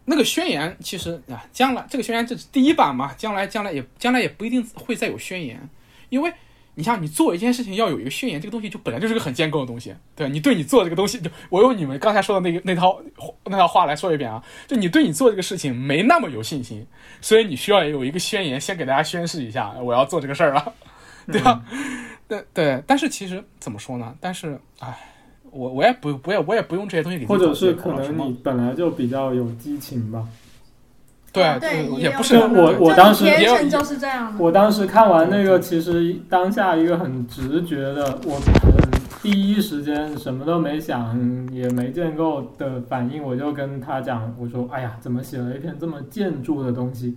那个宣言，其实啊，将来这个宣言这是第一版嘛，将来将来也将来也不一定会再有宣言，因为。你像你做一件事情要有一个宣言，这个东西就本来就是个很建构的东西，对吧？你对你做这个东西，就我用你们刚才说的那个那套那套话来说一遍啊，就你对你做这个事情没那么有信心，所以你需要有一个宣言，先给大家宣誓一下，我要做这个事儿了，[LAUGHS] 对吧？对对，但是其实怎么说呢？但是唉，我我也不不也我也不用这些东西给或者是可能你本来就比较有激情吧。对啊对也不是我我当时就是这样的。我当时看完那个，其实当下一个很直觉的，我很第一时间什么都没想，也没建构的反应，我就跟他讲，我说：“哎呀，怎么写了一篇这么建筑的东西？”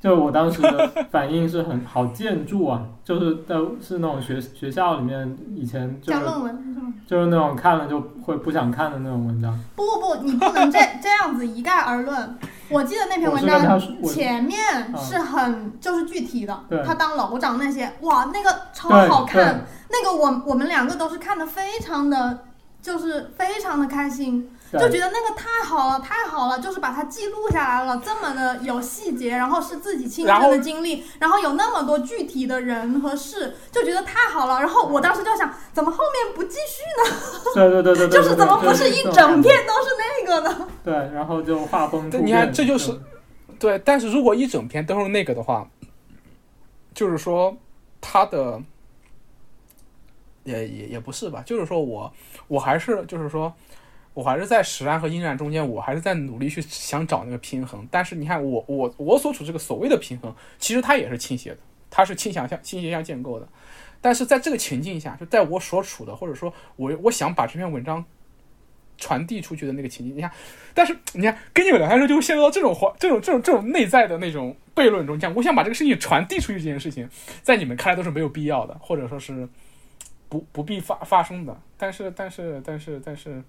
就我当时的反应是很好建筑啊，[LAUGHS] 就是在是那种学学校里面以前就是论文是吗？就是那种看了就会不想看的那种文章。不不不，你不能这这样子一概而论。我记得那篇文章前面是很就是具体的对，他当楼长那些，哇，那个超好看。那个我我们两个都是看的非常的，就是非常的开心，就觉得那个太好了，太好了，就是把它记录下来了，这么的有细节，然后是自己亲身的经历，然后有那么多具体的人和事，就觉得太好了。然后我当时就想，怎么后面不继续呢？对对对对对，就是怎么不是一整片都是那个呢？对，然后就画风突变。你看这就是对，但是如果一整篇都是那个的话，就是说他的也也也不是吧，就是说我我还是就是说我还是在实然和阴然中间，我还是在努力去想找那个平衡。但是你看我我我所处这个所谓的平衡，其实它也是倾斜的，它是倾向向倾斜向建构的。但是在这个情境下，就在我所处的，或者说我我想把这篇文章传递出去的那个情境，你看，但是你看跟你们聊天时候就会陷入到这种话、这种这种这种内在的那种悖论中，讲我想把这个事情传递出去，这件事情在你们看来都是没有必要的，或者说是不不必发发生的。但是但是但是但是，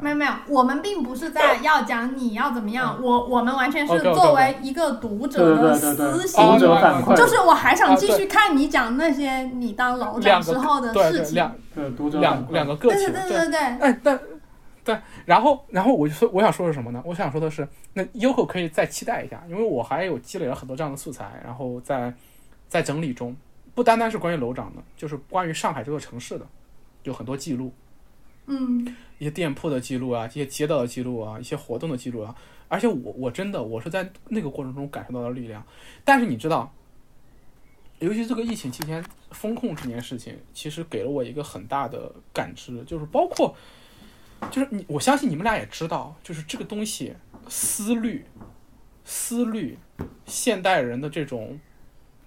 没有没有，我们并不是在要讲你要怎么样，我我们完全是作为一个读者的私心，读者反馈，就是我还想继啊续看你讲那些你当楼长两个时候的事情。两对读者两两个个体对对对对对，哎，但对，然后然后我就说我想说的是什么呢？我想说的是，那 Yoko 可以再期待一下，因为我还有积累了很多这样的素材，然后在在整理中，不单单是关于楼长的，就是关于上海这座城市的，有很多记录，嗯，一些店铺的记录啊，一些街道的记录啊，一些活动的记录啊，而且我我真的我是在那个过程中感受到了力量，但是你知道，尤其这个疫情期间，风控这件事情，其实给了我一个很大的感知，就是包括，就是你，我相信你们俩也知道，就是这个东西思虑、思虑，现代人的这种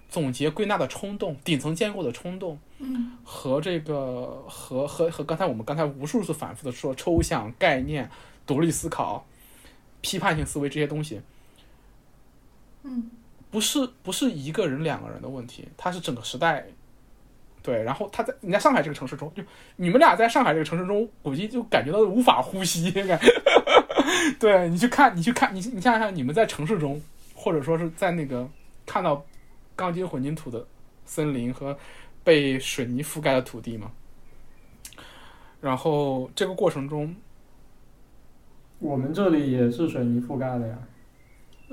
总结归纳的冲动、顶层建构的冲动，嗯和这个和和和刚才我们刚才无数次反复的说抽象概念、独立思考、批判性思维这些东西，嗯不是不是一个人两个人的问题，它是整个时代。对，然后他在你在上海这个城市中，就你们俩在上海这个城市中，估计就感觉到无法呼吸。感 [LAUGHS] 对你去看，你去看，你你想想，你们在城市中，或者说是在那个看到钢筋混凝土的森林和被水泥覆盖的土地嘛，然后这个过程中，我们这里也是水泥覆盖的呀，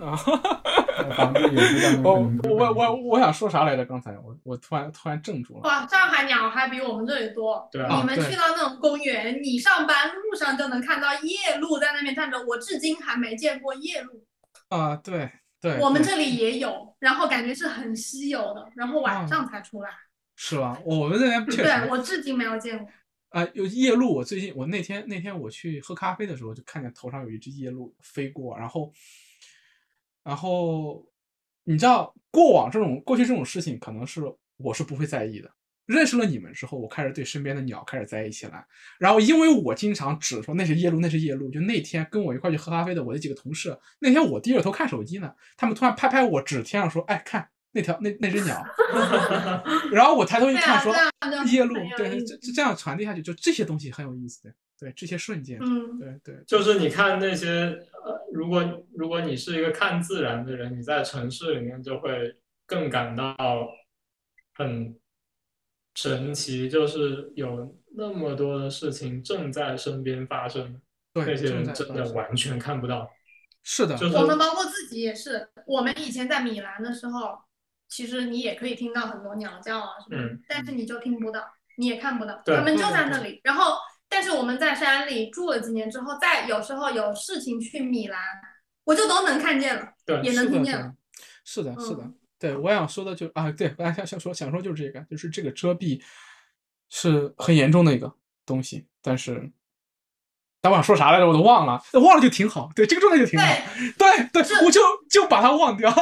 啊，房子也是钢筋我我我我想说啥来着？刚才我我突然突然怔住了。哇，上海鸟还比我们这里多。对啊你们去到那种公园，你上班路上就能看到夜鹭在那边站着，我至今还没见过夜鹭。啊，对对，对我们这里也有，然后感觉是很稀有的，然后晚上才出来。是吧？我们那边确实对我至今没有见过。啊、有夜鹭。我最近我那天那天我去喝咖啡的时候，就看见头上有一只夜鹭飞过，然后，然后你知道过往这种过去这种事情，可能是我是不会在意的。认识了你们之后，我开始对身边的鸟开始在意起来。然后因为我经常指说那是夜鹭，那是夜鹭。就那天跟我一块去喝咖啡的我的几个同事，那天我低着头看手机呢，他们突然拍拍我指天上说：“哎，看那条那那只鸟。[LAUGHS] ”然后我抬头一看说这。样就夜鹭很，有对，意思这样传递下去，就这些东西很有意思的，对这些瞬间，嗯，对对，就是你看那些呃，如果如果你是一个看自然的人，你在城市里面就会更感到很神奇，就是有那么多的事情正在身边发生，对，那些人真的完全看不到。是的，就是我们包括自己也是，我们以前在米兰的时候，其实你也可以听到很多鸟叫啊什么，嗯但是你就听不到，你也看不到，对他们就在那里。然后，但是我们在山里住了几年之后，再有时候有事情去米兰，我就都能看见了，对也，能听见了。是的，是的，嗯对我想说的就啊，对，我想想说想说就是这个，就是这个遮蔽是很严重的一个东西，但是。但我想说啥来着，我都忘了，忘了就挺好。对，这个状态就挺好。对对，是我就就把它忘掉。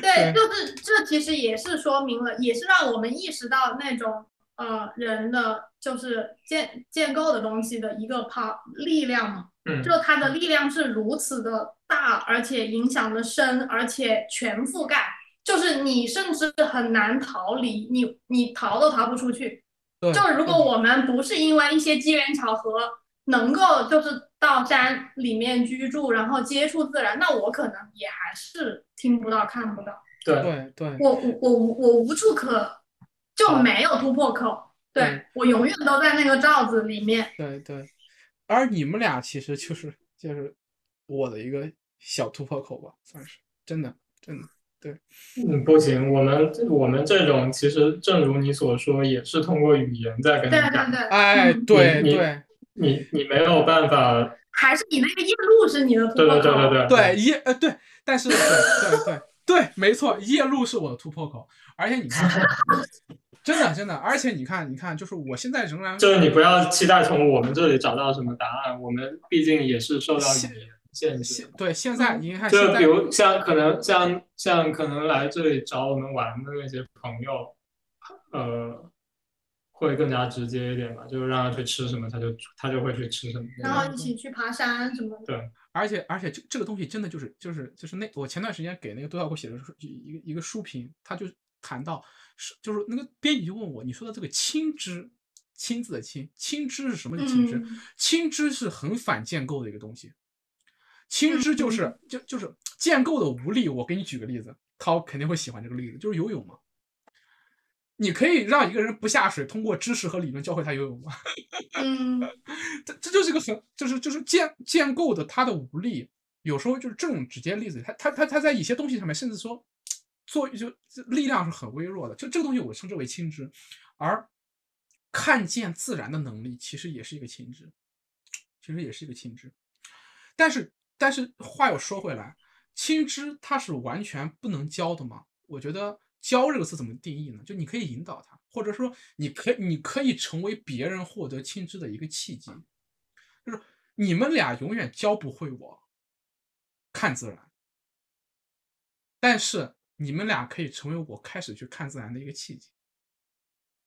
对，就是这其实也是说明了，也是让我们意识到那种呃人的就是建建构的东西的一个 power 力量嘛。嗯就它的力量是如此的大，而且影响的深，而且全覆盖，就是你甚至很难逃离，你你逃都逃不出去。就如果我们不是因为一些机缘巧合能够就是到山里面居住，然后接触自然，那我可能也还是听不到、看不到。对，对对。我我我我无处可就没有突破口，对嗯。我永远都在那个罩子里面。对对，而你们俩其实就是就是我的一个小突破口吧，算是真的真的。对嗯，不行，我们我们这种其实正如你所说，也是通过语言在跟你对讲，对。对，哎，嗯。你对对你你没有办法，还是你那个夜路是你的突对破口。对对对对，夜呃对，但是对对对对，没错，夜路是我的突破口，而且你看，[LAUGHS] 真的真的，而且你看你看，就是我现在仍然就是你不要期待从我们这里找到什么答案，我们毕竟也是受到语言限制。对现在嗯你看就比如像可能像像可能来这里找我们玩的那些朋友，呃，会更加直接一点吧，就是让他去吃什么，他就他就会去吃什么。然后一起去爬山什么的。而且而且这这个东西真的就是就是就是那我前段时间给那个杜小给我写的书一个一个书评，他就谈到是就是那个编辑就问我，你说的这个亲知亲自的亲亲知是什么的亲知？嗯亲知是很反建构的一个东西。亲知就是就就是建构的无力。我给你举个例子，涛肯定会喜欢这个例子，就是游泳嘛。你可以让一个人不下水，通过知识和理论教会他游泳吗？[LAUGHS] 嗯，这这就是个很就是就是建建构的他的无力，有时候就是这种直接例子，他他他他在一些东西上面，甚至说做就力量是很微弱的，就这个东西我称之为亲知，而看见自然的能力其实也是一个亲知，其实也是一个亲知，但是但是话又说回来，亲知它是完全不能教的吗？我觉得教这个词怎么定义呢？就你可以引导他，或者说你可你可以成为别人获得亲知的一个契机，就是你们俩永远教不会我看自然，但是你们俩可以成为我开始去看自然的一个契机。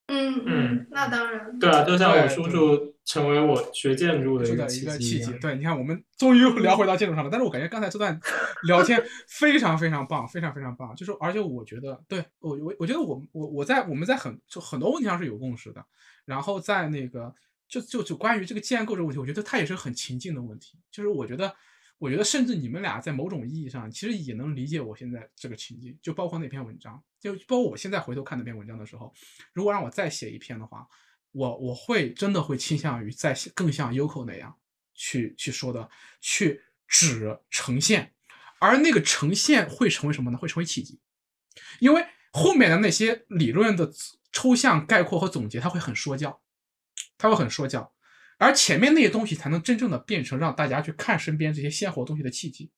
嗯嗯，那当然。对啊，就像我叔叔成为我学建筑的一一个契机。对，你看，我们终于又聊回到建筑上了。但是我感觉刚才这段聊天非常非常棒，非常非常棒。就是，而且我觉得，对我我我觉得我我我在我们在很就很多问题上是有共识的。然后在那个就就就关于这个建构这个问题，我觉得它也是很情境的问题。就是我觉得。我觉得，甚至你们俩在某种意义上，其实也能理解我现在这个情境，就包括那篇文章，就包括我现在回头看那篇文章的时候，如果让我再写一篇的话，我我会真的会倾向于在更像 Yoko 那样去去说的，去指呈现，而那个呈现会成为什么呢？会成为契机，因为后面的那些理论的抽象概括和总结，它会很说教，它会很说教。而前面那些东西才能真正的变成让大家去看身边这些鲜活东西的契机。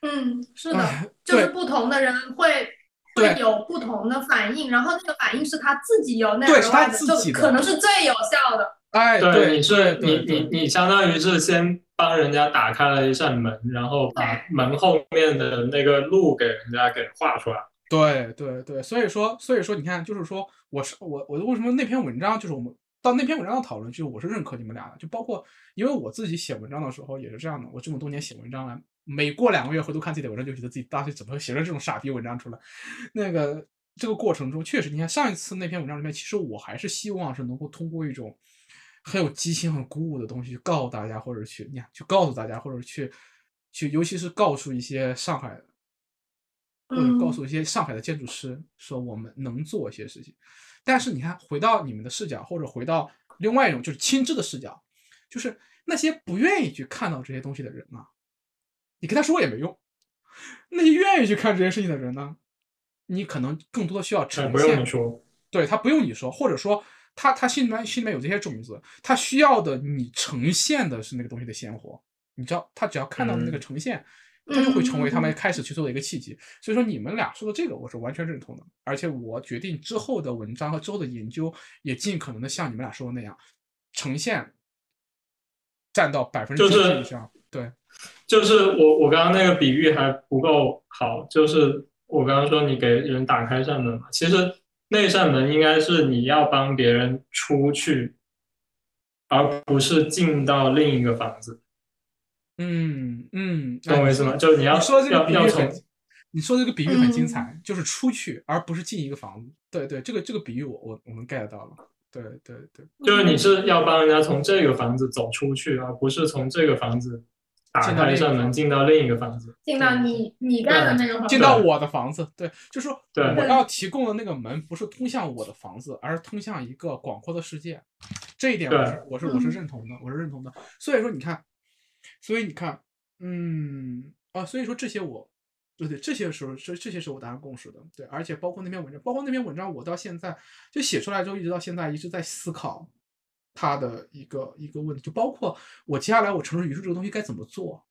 嗯，是哎的，就是不同的人会对会有不同的反应，然后那个反应是他自己有那对是他自己可能是最有效的。哎，对，你是你对对你你相当于是先帮人家打开了一扇门，然后把门后面的那个路给人家给画出来。对对对，所以说所以说你看，就是说我是我我为什么那篇文章就是我们到那篇文章的讨论，就是我是认可你们俩的，就包括因为我自己写文章的时候也是这样的，我这么多年写文章了，每过两个月回头看自己的文章，就觉得自己当时怎么会写了这种傻逼文章出来。那个这个过程中，确实你看上一次那篇文章里面，其实我还是希望是能够通过一种很有激情、很鼓舞的东西去告诉大家，或者去你看去告诉大家，或者去去，尤其是告诉一些上海。或者告诉一些上海的建筑师说我们能做一些事情，但是你看，回到你们的视角，或者回到另外一种就是亲知的视角，就是那些不愿意去看到这些东西的人啊，你跟他说也没用。那些愿意去看这件事情的人呢，你可能更多的需要呈不用现你，说，对他不用你说，或者说他他心里面心里面有这些种子，他需要的你呈现的是那个东西的鲜活，你知道，他只要看到那个嗯呈现。他就会成为他们嗯开始去做的一个契机。所以说，你们俩说的这个，我是完全认同的。而且我决定之后的文章和之后的研究，也尽可能的像你们俩说的那样，呈现占到百分之就是九十以上。对，就是我我刚刚那个比喻还不够好，就是我刚刚说你给人打开扇门嘛，其实那扇门应该是你要帮别人出去，而不是进到另一个房子，嗯嗯，懂我意思吗？就是你要你说这个比喻要要从很，你说这个比喻很精嗯彩，就是出去而不是进一个房子。对对，这个这个比喻我我我们 get 到了。对对对，就是你是要帮人家从这个房子走出去，而不是从这个房子打进到另一个开一扇门进到另一个房子。进到你你盖的那个房子，进到我的房子，对，就是说对我要提供的那个门不是通向我的房子，而是通向一个广阔的世界。这一点我是我是我是嗯认同的，我是认同的。所以说你看，所以你看，嗯啊，所以说这些我，对对，这些时候这这些是我达成共识的，对，而且包括那篇文章，包括那篇文章，我到现在就写出来之后，一直到现在一直在思考它的一个一个问题，就包括我接下来我城市语数这个东西该怎么做。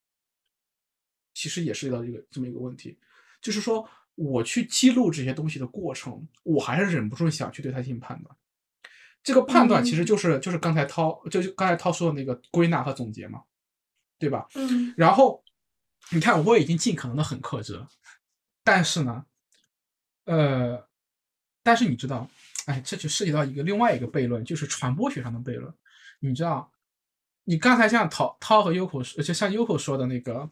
其实也涉及到一个这么一个问题，就是说我去记录这些东西的过程，我还是忍不住想去对它进行判断。这个判断其实就是、就是刚才涛就是刚才涛说的那个归纳和总结嘛，对吧？嗯然后你看，我已经尽可能的很克制了，但是呢，呃，但是你知道，哎，这就涉及到一个另外一个悖论，就是传播学上的悖论。你知道，你刚才像涛涛和 Yoko，就像 Yoko 说的那个，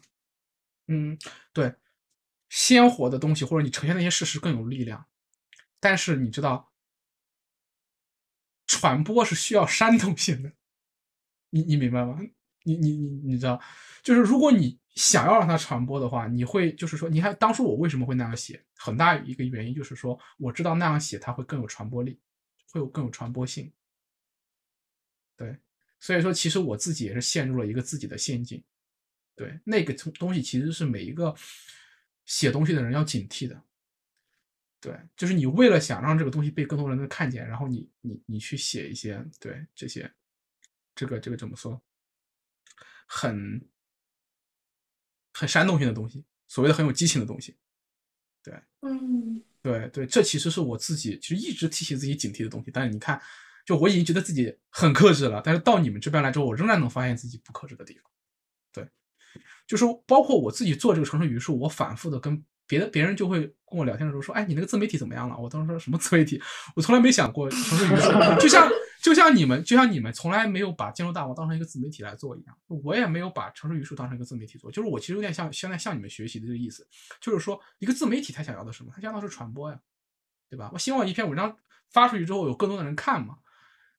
嗯，对，鲜活的东西或者你呈现那些事实更有力量，但是你知道，传播是需要煽动性的，你你明白吗？你你你你知道，就是如果你想要让它传播的话，你会就是说，你看当初我为什么会那样写，很大一个原因就是说，我知道那样写它会更有传播力，会有更有传播性。对，所以说其实我自己也是陷入了一个自己的陷阱。对，那个东西其实是每一个写东西的人要警惕的。对，就是你为了想让这个东西被更多人能看见，然后你你你去写一些对这些，这个这个怎么说，很很煽动性的东西，所谓的很有激情的东西。对嗯对对，这其实是我自己其实一直提醒自己警惕的东西。但是你看，就我已经觉得自己很克制了，但是到你们这边来之后，我仍然能发现自己不克制的地方。对，就是包括我自己做这个城市语数，我反复的跟别的别人就会跟我聊天的时候说，哎，你那个自媒体怎么样了？我当时说什么自媒体？我从来没想过城市语数，就像就像你们，就像你们从来没有把建筑大王当成一个自媒体来做一样，我也没有把城市语数当成一个自媒体做。就是我其实有点像现在向你们学习的这个意思，就是说一个自媒体他想要的是什么？他想要的是传播呀，对吧？我希望一篇文章发出去之后有更多的人看嘛。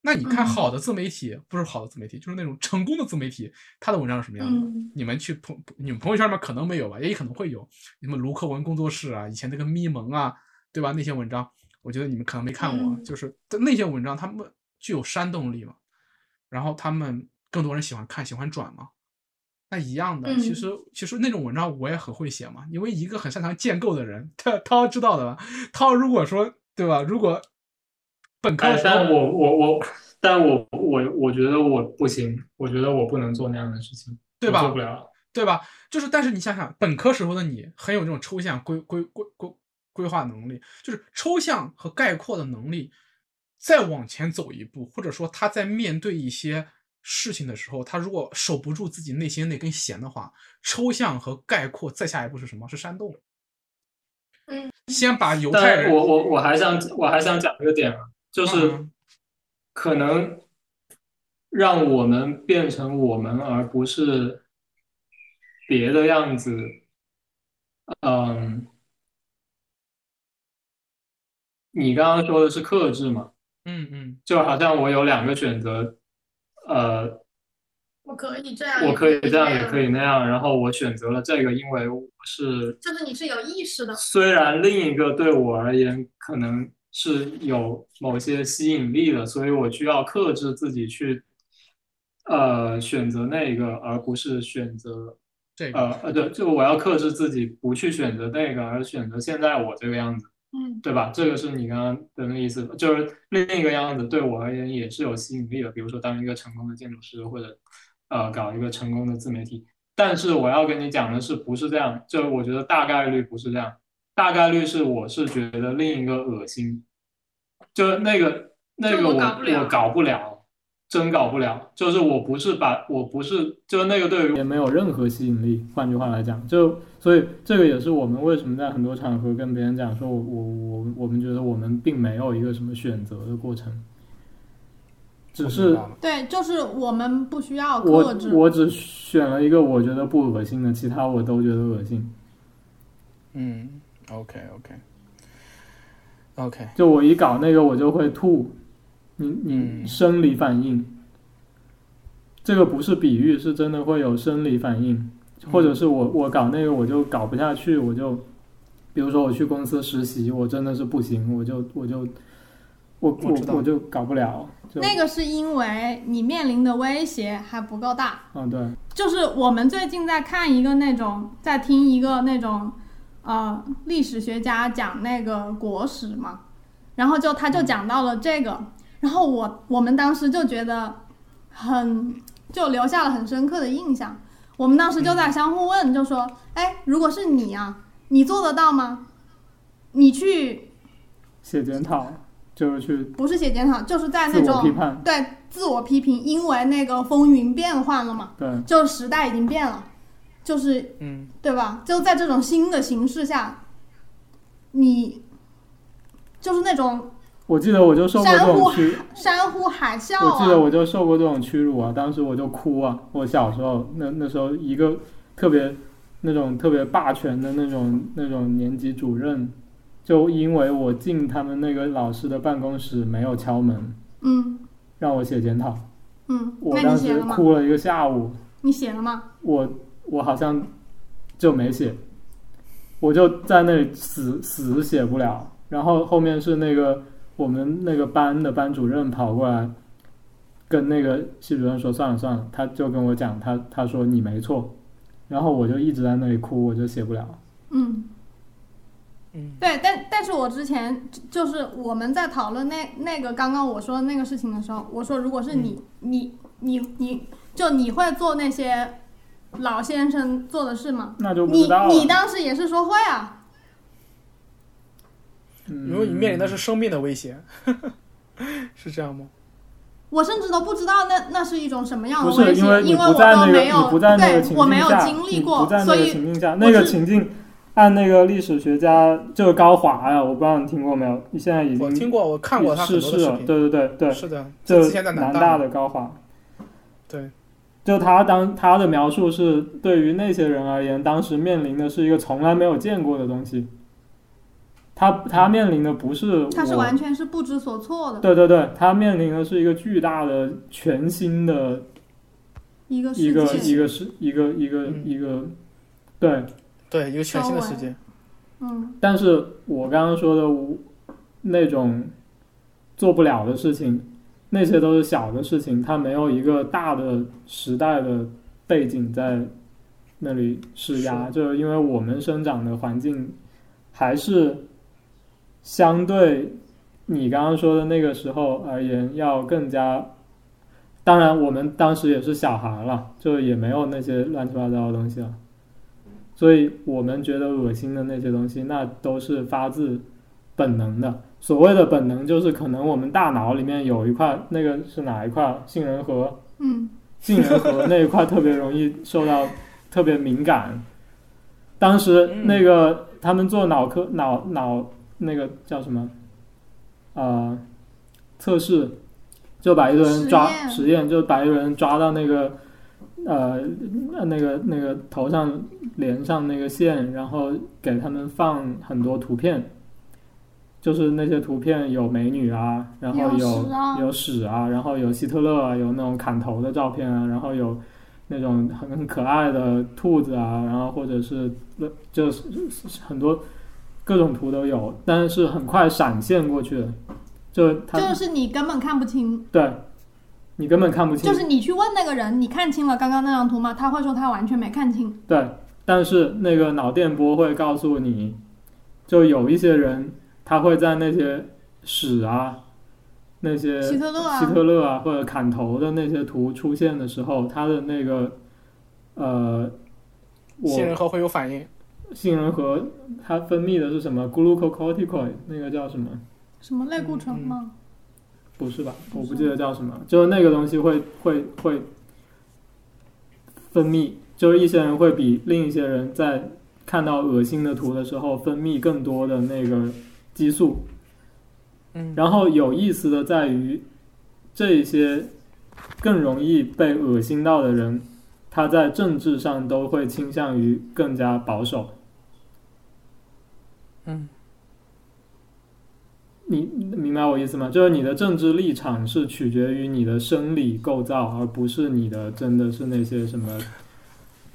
那你看嗯好的自媒体，不是好的自媒体，就是那种成功的自媒体，他的文章是什么样的？嗯你们去朋你们朋友圈里面可能没有吧，也可能会有。什么卢克文工作室啊，以前那个咪蒙啊，对吧？那些文章，我觉得你们可能没看过，嗯就是那些文章，他们具有煽动力嘛，然后他们更多人喜欢看，喜欢转嘛。那一样的，其嗯实其实那种文章我也很会写嘛，因为一个很擅长建构的人，他涛知道的吧？涛如果说对吧？如果本科的哎，时候，但我我我，但我我我觉得我不行，我觉得我不能做那样的事情，对吧我做不了。对吧？就是，但是你想想，本科时候的你很有这种抽象规规规规规划能力，就是抽象和概括的能力。再往前走一步，或者说他在面对一些事情的时候，他如果守不住自己内心那根弦的话，抽象和概括再下一步是什么？是煽动。嗯，先把犹太人，我我我还想我还想讲一个点啊，就是嗯可能让我们变成我们，而不是别的样子。嗯，你刚刚说的是克制嘛？嗯嗯就好像我有两个选择，呃，我可以这样，我可以这样，也可以那样，然后我选择了这个，因为我是就是你是有意识的。虽然另一个对我而言可能是有某些吸引力的，所以我需要克制自己去，呃，选择那个，而不是选择，这个，呃呃，对，就我要克制自己不去选择那个，而选择现在我这个样子，嗯对吧？这个是你刚刚的那个意思，就是另一个样子对我而言也是有吸引力的，比如说当一个成功的建筑师，或者呃搞一个成功的自媒体。但是我要跟你讲的是，不是这样，就我觉得大概率不是这样，大概率是我是觉得另一个恶心，就那个那个我我搞不了我搞不了，真搞不了，就是我不是把我不是就那个对于也没有任何吸引力。换句话来讲，就所以这个也是我们为什么在很多场合跟别人讲说我，我我我们觉得我们并没有一个什么选择的过程，只是对，就是我们不需要克我制。我只选了一个我觉得不恶心的，其他我都觉得恶心。嗯，OK OK OK，就我一搞那个我就会吐，你你嗯。生理反应，这个不是比喻，是真的会有生理反应，或者是我我搞那个我就搞不下去，我就，比如说我去公司实习，我真的是不行，我就我就我我知道。我我就搞不了，那个是因为你面临的威胁还不够大。嗯对，就是我们最近在看一个那种，在听一个那种，呃，历史学家讲那个国史嘛，然后就他就讲到了这个，然后我我们当时就觉得很就留下了很深刻的印象。我们当时就在相互问，就说，哎，如果是你啊，你做得到吗？你去写检讨就是去不是写检讨，就是在那种对自我批评，因为那个风云变幻了嘛，对，就时代已经变了，就是嗯对吧？就在这种新的形势下，你就是那种我记得我就受过这山呼种屈，山呼海啸我记得啊，我就受过这种屈辱啊，当时我就哭啊。我小时候那那时候一个特别那种特别霸权的那种那种年级主任，就因为我进他们那个老师的办公室没有敲门，嗯让我写检讨，嗯，我当时？哭了一个下午，你写了吗？我我好像就没写，我就在那里死死写不了。然后后面是那个我们那个班的班主任跑过来，跟那个系主任说算了算了，他就跟我讲，他他说你没错，然后我就一直在那里哭，我就写不了。嗯，嗯对，但但是我之前就就是我们在讨论那那个刚刚我说的那个事情的时候，我说如果是你、你你你就你会做那些老先生做的事吗？那就不你知道了。你当时也是说会啊，嗯因为你面临的是生命的威胁，[LAUGHS] 是这样吗？我甚至都不知道那那是一种什么样的不是威胁，因为你因为我不在那个都没有不在那个情对我没有下，经历你不过在，那个所以情境下，那个是情境按那个历史学家就是高华呀，我不知道你听过没有？你现在已经我听过，我看过他很逝世了，多的视频。对对对对，是的，就之前在南大的高华，对，就他当他的描述是，对于那些人而言，当时面临的是一个从来没有见过的东西。他他面临的不是他是完全是不知所措的对对对，他面临的是一个巨大的、全新的一个一个。一个是一个一个嗯一个，对。对，一个全新的世界。嗯，但是我刚刚说的我那种做不了的事情，那些都是小的事情，它没有一个大的时代的背景在那里施压，就是因为我们生长的环境还是相对你刚刚说的那个时候而言要更加。当然，我们当时也是小孩了，就也没有那些乱七八糟的东西了。所以我们觉得恶心的那些东西，那都是发自本能的。所谓的本能，就是可能我们大脑里面有一块，那个是哪一块？杏仁核，嗯，杏仁核那一块特别容易受到特别敏感。当时那个他们做脑科脑脑那个叫什么？呃，测试就把一个人抓实验实验，就把一个人抓到那个呃那个那个头上连上那个线，然后给他们放很多图片，就是那些图片有美女啊，然后有有屎啊有屎啊，然后有希特勒啊，有那种砍头的照片啊，然后有那种很很可爱的兔子啊，然后或者是就是很多各种图都有，但是很快闪现过去的，就他就是你根本看不清，对你根本看不清，就是你去问那个人，你看清了刚刚那张图吗？他会说他完全没看清。对，但是那个脑电波会告诉你，就有一些人他会在那些屎啊、那些希特勒啊，希特勒啊或者砍头的那些图出现的时候，他的那个呃，我杏仁核会有反应。杏仁核它分泌的是什么？glucocorticoid 那个叫什么？什么类固醇吗？不是吧？我不记得叫什么，就是那个东西会会会分泌，就是一些人会比另一些人在看到恶心的图的时候分泌更多的那个激素。嗯，然后有意思的在于，这些更容易被恶心到的人，他在政治上都会倾向于更加保守。嗯，你明白我意思吗？就是你的政治立场是取决于你的生理构造，而不是你的真的是那些什么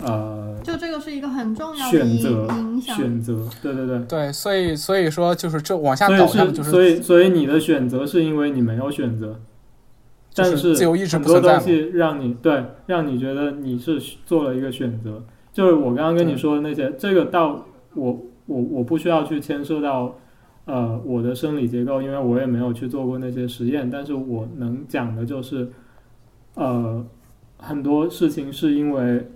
呃就这个是一个很重要的选择影影响。选择。对对对。对，所以所以说就是这往下所以是，导向的就是所以所以你的选择是因为你没有选择，但是自由意志很多。东西让你对让你觉得你是做了一个选择。就是我刚刚跟你说的那些，这个到我我我不需要去牵涉到呃我的生理结构，因为我也没有去做过那些实验。但是我能讲的就是，呃，很多事情是因为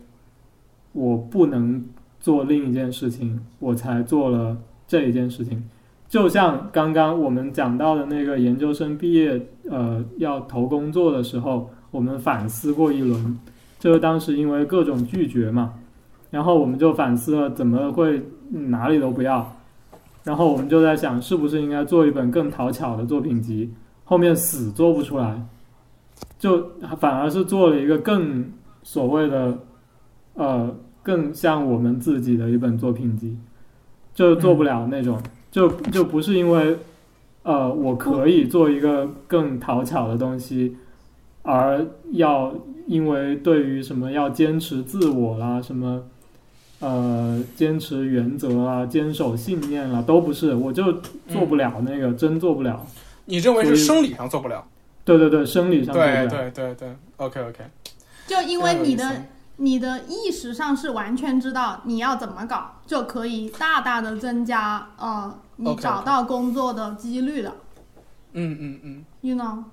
我不能做另一件事情，我才做了这一件事情。就像刚刚我们讲到的那个研究生毕业，呃，要投工作的时候，我们反思过一轮，就是当时因为各种拒绝嘛，然后我们就反思了怎么会、哪里都不要，然后我们就在想是不是应该做一本更讨巧的作品集，后面死做不出来，就反而是做了一个更所谓的，呃，更像我们自己的一本作品集，就做不了那种。就就不是因为，呃，我可以做一个更讨巧的东西，而要因为对于什么要坚持自我啦，什么，呃，坚持原则啊，坚守信念啦，都不是，我就做不了那个，真做不了。你认为是生理上做不了？对对对，生理上做不对了。对对对，OK OK。就因为你的你的意识上是完全知道你要怎么搞，就可以大大的增加呃你找到工作的几率的。嗯嗯嗯，You know，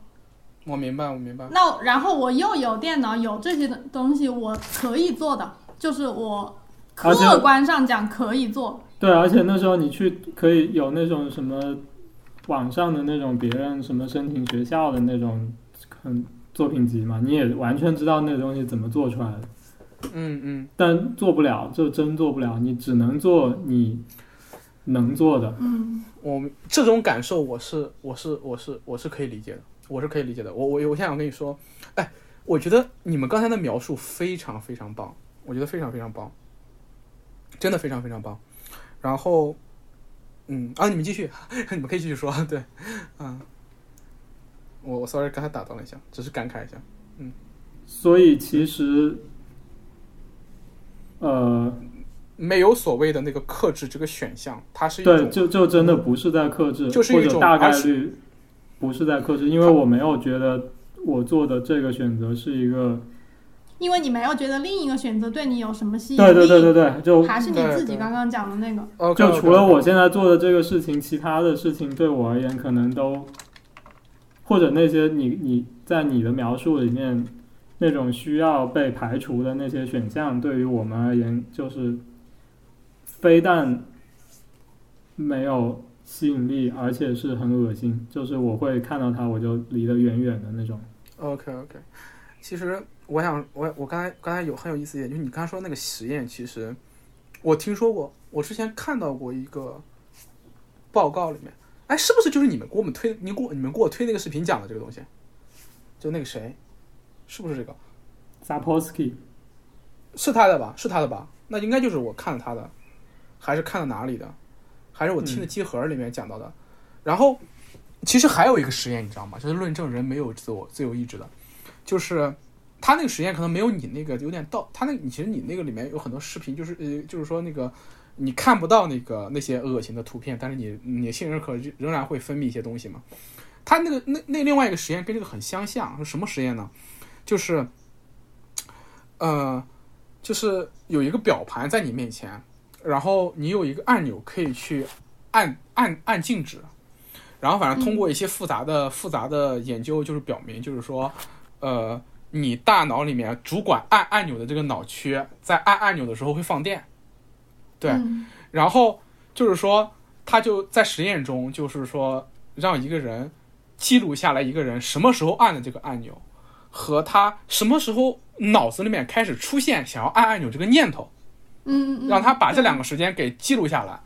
我明白我明白。那然后我又有电脑，有这些东西，我可以做的，就是我客观上讲可以做。对，而且那时候你去可以有那种什么网上的那种别人什么申请学校的那种很作品集嘛，你也完全知道那个东西怎么做出来的，嗯嗯，但做不了，就真做不了，你只能做你能做的。嗯我这种感受我是我是我是我是可以理解的，我是可以理解的。我我我现在想跟你说，哎，我觉得你们刚才的描述非常非常棒，我觉得非常非常棒，真的非常非常棒。然后，嗯啊，你们继续，[LAUGHS] 你们可以继续说，[LAUGHS] 对，嗯，我我 sorry 刚才打断了一下，只是感慨一下。嗯所以其实，呃，没有所谓的那个克制这个选项，它是一对，就就真的不是在克制，就是一种或者大概率不是在克制，因为我没有觉得我做的这个选择是一个，因为你没有觉得另一个选择对你有什么吸引力，对对对对对，就还是你自己刚刚讲的那个，就除了我现在做的这个事情，其他的事情对我而言可能都，或者那些你你在你的描述里面那种需要被排除的那些选项，对于我们而言就是非但没有吸引力，而且是很恶心，就是我会看到它我就离得远远的那种。OK OK，其实我想，我我刚才刚才有很有意思一点，就是你刚才说那个实验，其实我听说过，我之前看到过一个报告里面，哎，是不是就是你们给我们推，你给我你们给我推那个视频讲的这个东西？就那个谁，是不是这个？Sapolsky 是他的吧？是他的吧？那应该就是我看了他的，还是看了哪里的？还是我听的机核里面讲到的？然后其实还有一个实验，你知道吗？就是论证人没有自我自由意志的，就是他那个实验可能没有你那个有点到，他那你其实你那个里面有很多视频，就是呃，就是说那个你看不到那个那些恶心的图片，但是你你的杏仁核仍然会分泌一些东西嘛。他那个那那另外一个实验跟这个很相像，是什么实验呢？就是呃，就是有一个表盘在你面前，然后你有一个按钮可以去按按按静止，然后反正通过一些复杂的、复杂的研究，就是表明，就是说，呃，你大脑里面主管按按钮的这个脑区，在按按钮的时候会放电，对，嗯。然后就是说，他就在实验中，就是说让一个人记录下来一个人什么时候按的这个按钮，和他什么时候脑子里面开始出现想要按按钮这个念头，嗯嗯，让他把这两个，个时间给记录下来。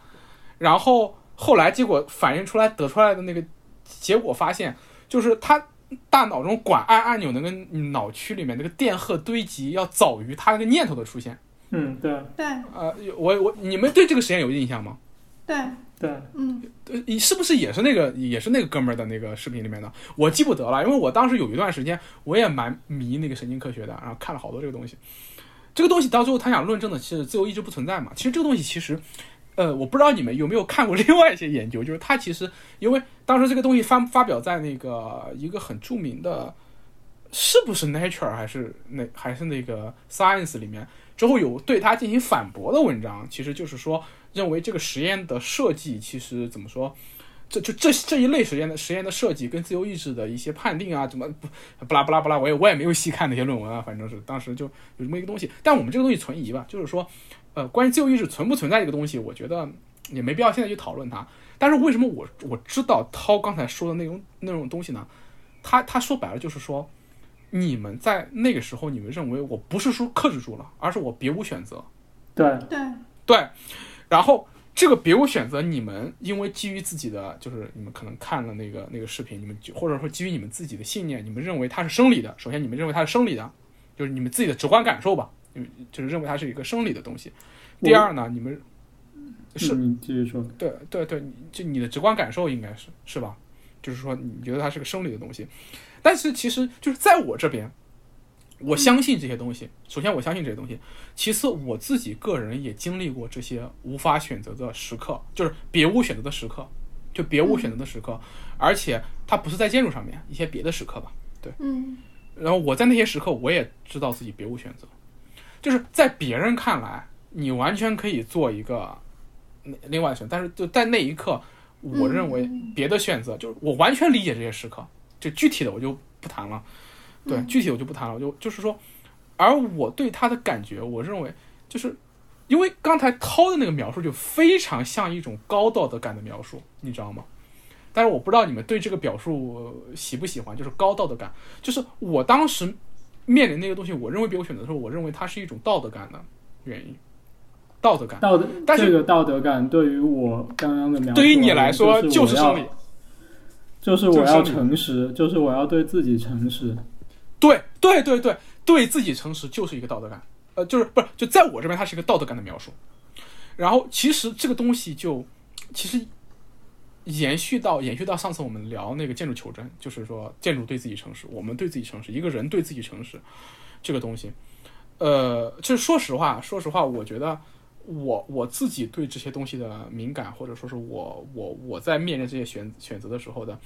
然后后来结果反映出来得出来的那个结果发现，就是他大脑中管按按钮那个脑区里面那个电荷堆积要早于他那个念头的出现。嗯，对对呃，我我你们对这个实验有印象吗？对，对，嗯你，是不是也是那个也是那个哥们儿的那个视频里面的？我记不得了，因为我当时有一段时间我也蛮迷那个神经科学的，然后看了好多这个东西。这个东西到最后他想论证的是自由意志不存在嘛？其实这个东西其实，呃，我不知道你们有没有看过另外一些研究，就是他其实因为当时这个东西发发表在那个一个很著名的，是不是 Nature 还是那还是那个 Science 里面，之后有对他进行反驳的文章，其实就是说认为这个实验的设计其实怎么说？这就这这一类实验的实验的设计跟自由意志的一些判定啊，怎么不不拉不拉不拉，我也我也没有细看那些论文啊，反正是当时就有这么一个东西。但我们这个东西存疑吧，就是说，呃，关于自由意志存不存在这个东西，我觉得也没必要现在去讨论它。但是为什么我我知道涛刚才说的那种那种东西呢？他他说白了就是说，你们在那个时候你们认为我不是说克制住了，而是我别无选择。对，对，对，然后这个别无选择，你们因为基于自己的，就是你们可能看了那个那个视频，你们就或者说基于你们自己的信念，你们认为它是生理的。首先，你们认为它是生理的，就是你们自己的直观感受吧，你们就是认为它是一个生理的东西。第二呢，你们是嗯你继续说。对对对，就你的直观感受应该是是吧？就是说你觉得它是个生理的东西，但是其实就是在我这边，我相信这些东西。首先，我相信这些东西；其次，我自己个人也经历过这些无法选择的时刻，就是别无选择的时刻，就别无选择的时刻，而且它不是在建筑上面，一些别的时刻吧。嗯然后我在那些时刻，我也知道自己别无选择，就是在别人看来，你完全可以做一个另另外的选择，但是就在那一刻，我认为别的选择，就是我完全理解这些时刻，就具体的我就不谈了，对，具体我就不谈了，我就就是说，而我对他的感觉，我认为就是因为刚才涛的那个描述就非常像一种高道德感的描述，你知道吗？但是我不知道你们对这个表述呃喜不喜欢，就是高道德感。就是我当时面临那个东西，我认为别无选择的时候，我认为它是一种道德感的原因，道德感。道德，但是这个道德感对于我刚刚的描述，对于你来说就就是我要生理，就是我要诚实，就是我要对自己诚实。对对对对，对自己诚实就是一个道德感，呃，就是不是就在我这边，它是一个道德感的描述。然后其实这个东西就其实延续到延续到上次我们聊那个建筑求真，就是说建筑对自己诚实，我们对自己诚实，一个人对自己诚实，这个东西，呃，就是说实话，说实话，我觉得我我自己对这些东西的敏感，或者说是我我我在面临这些选选择的时候的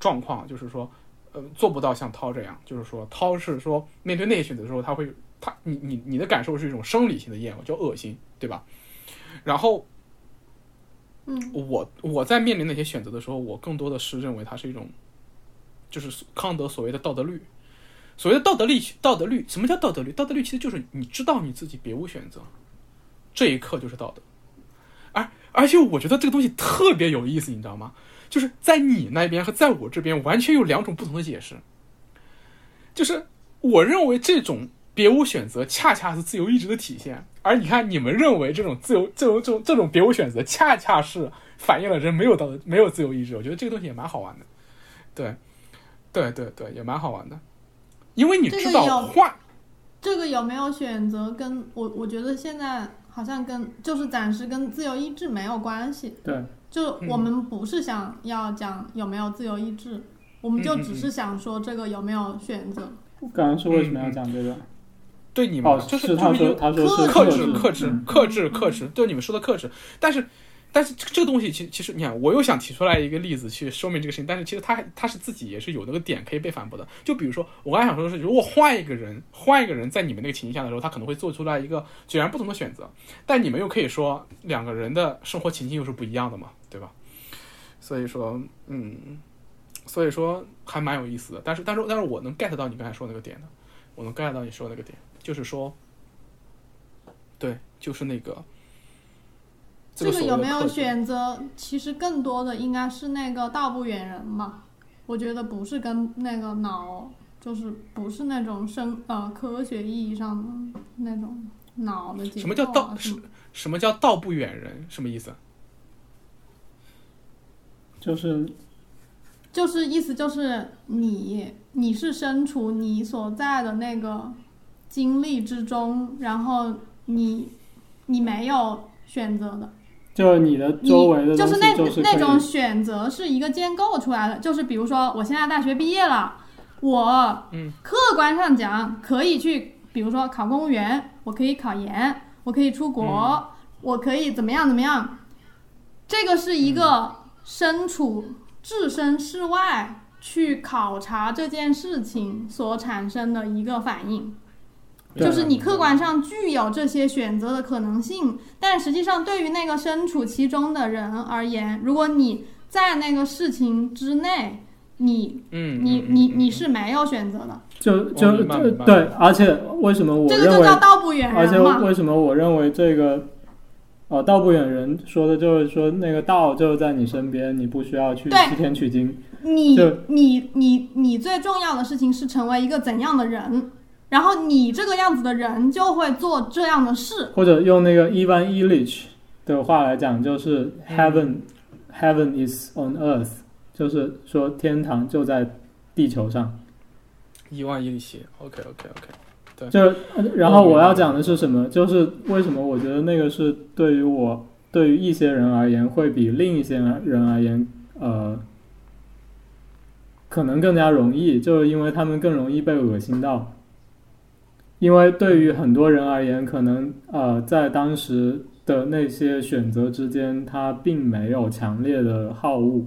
状况，就是说。呃，做不到像涛这样，就是说，涛是说面对那些选择的时候，他会，他你你你的感受是一种生理性的厌恶，叫恶心，对吧？然后，嗯，我我在面临那些选择的时候，我更多的是认为它是一种，就是康德所谓的道德律。所谓的道德律，道德律，什么叫道德律？道德律其实就是你知道你自己别无选择，这一刻就是道德。而而且我觉得这个东西特别有意思，你知道吗？就是在你那边和在我这边完全有两种不同的解释。就是我认为这种别无选择恰恰是自由意志的体现，而你看你们认为这种自由、这种、这种、这种别无选择恰恰是反映了人没有道德、没有自由意志。我觉得这个东西也蛮好玩的，对，对对对，也蛮好玩的，因为你知道这个有换，这个有没有选择跟我我觉得现在好像跟就是暂时跟自由意志没有关系。对，就嗯我们不是想要讲有没有自由意志，我们就只是想说这个有没有选择。刚刚是为什么要讲这个？对你们、哦，就是是他就是说他说克制、克制嗯、克制、克制，对你们说的克制。但是，但是这这个东西，其其实你看，我又想提出来一个例子去说明这个事情，但是其实他他是自己也是有那个点可以被反驳的。就比如说，我刚才想说的是，如果换一个人，换一个人在你们那个情境下的时候，他可能会做出来一个截然不同的选择。但你们又可以说，两个人的生活情境又是不一样的嘛，对吧？所以说，嗯，所以说还蛮有意思的。但是，但是，但是我能 get 到你刚才说那个点的，我能 get 到你说那个点，就是说。对，就是那个。这个有没有？选择？其实更多的应该是那个道不远人嘛。我觉得不是跟那个脑，就是不是那种生呃科学意义上的那种脑的结构、啊。什么叫道什么什么叫道不远人？什么意思？就是就是意思就是你你是身处你所在的那个经历之中，然后你你没有选择的，就是你的你周围的就是那就是那种选择是一个建构出来的，就是比如说我现在大学毕业了，我嗯客观上讲可以去，比如说考公务员，我可以考研，我可以出国，嗯我可以怎么样怎么样，这个是一个身处置身事外去考察这件事情所产生的一个反应。对。就是你客观上具有这些选择的可能性，但实际上对于那个身处其中的人而言，如果你在那个事情之内，你嗯，你你你是没有选择的，就就对，而且为什么我这个就叫道不远而且人。为什么我认为这个，呃，道不远人说的就是说那个道就在你身边，你不需要去西天取经。你你你你最重要的事情是成为一个怎样的人，然后你这个样子的人就会做这样的事。或者用那个 Ivan Illich 的话来讲，就是嗯 heaven、heaven is on earth，就是说天堂就在地球上。一万伊利奇。OK OK OK。对就呃然后我要讲的是什么？就是为什么我觉得那个是对于我对于一些人而言，会比另一些人而言，呃，可能更加容易，就是因为他们更容易被恶心到。因为对于很多人而言，可能呃，在当时的那些选择之间，他并没有强烈的好恶，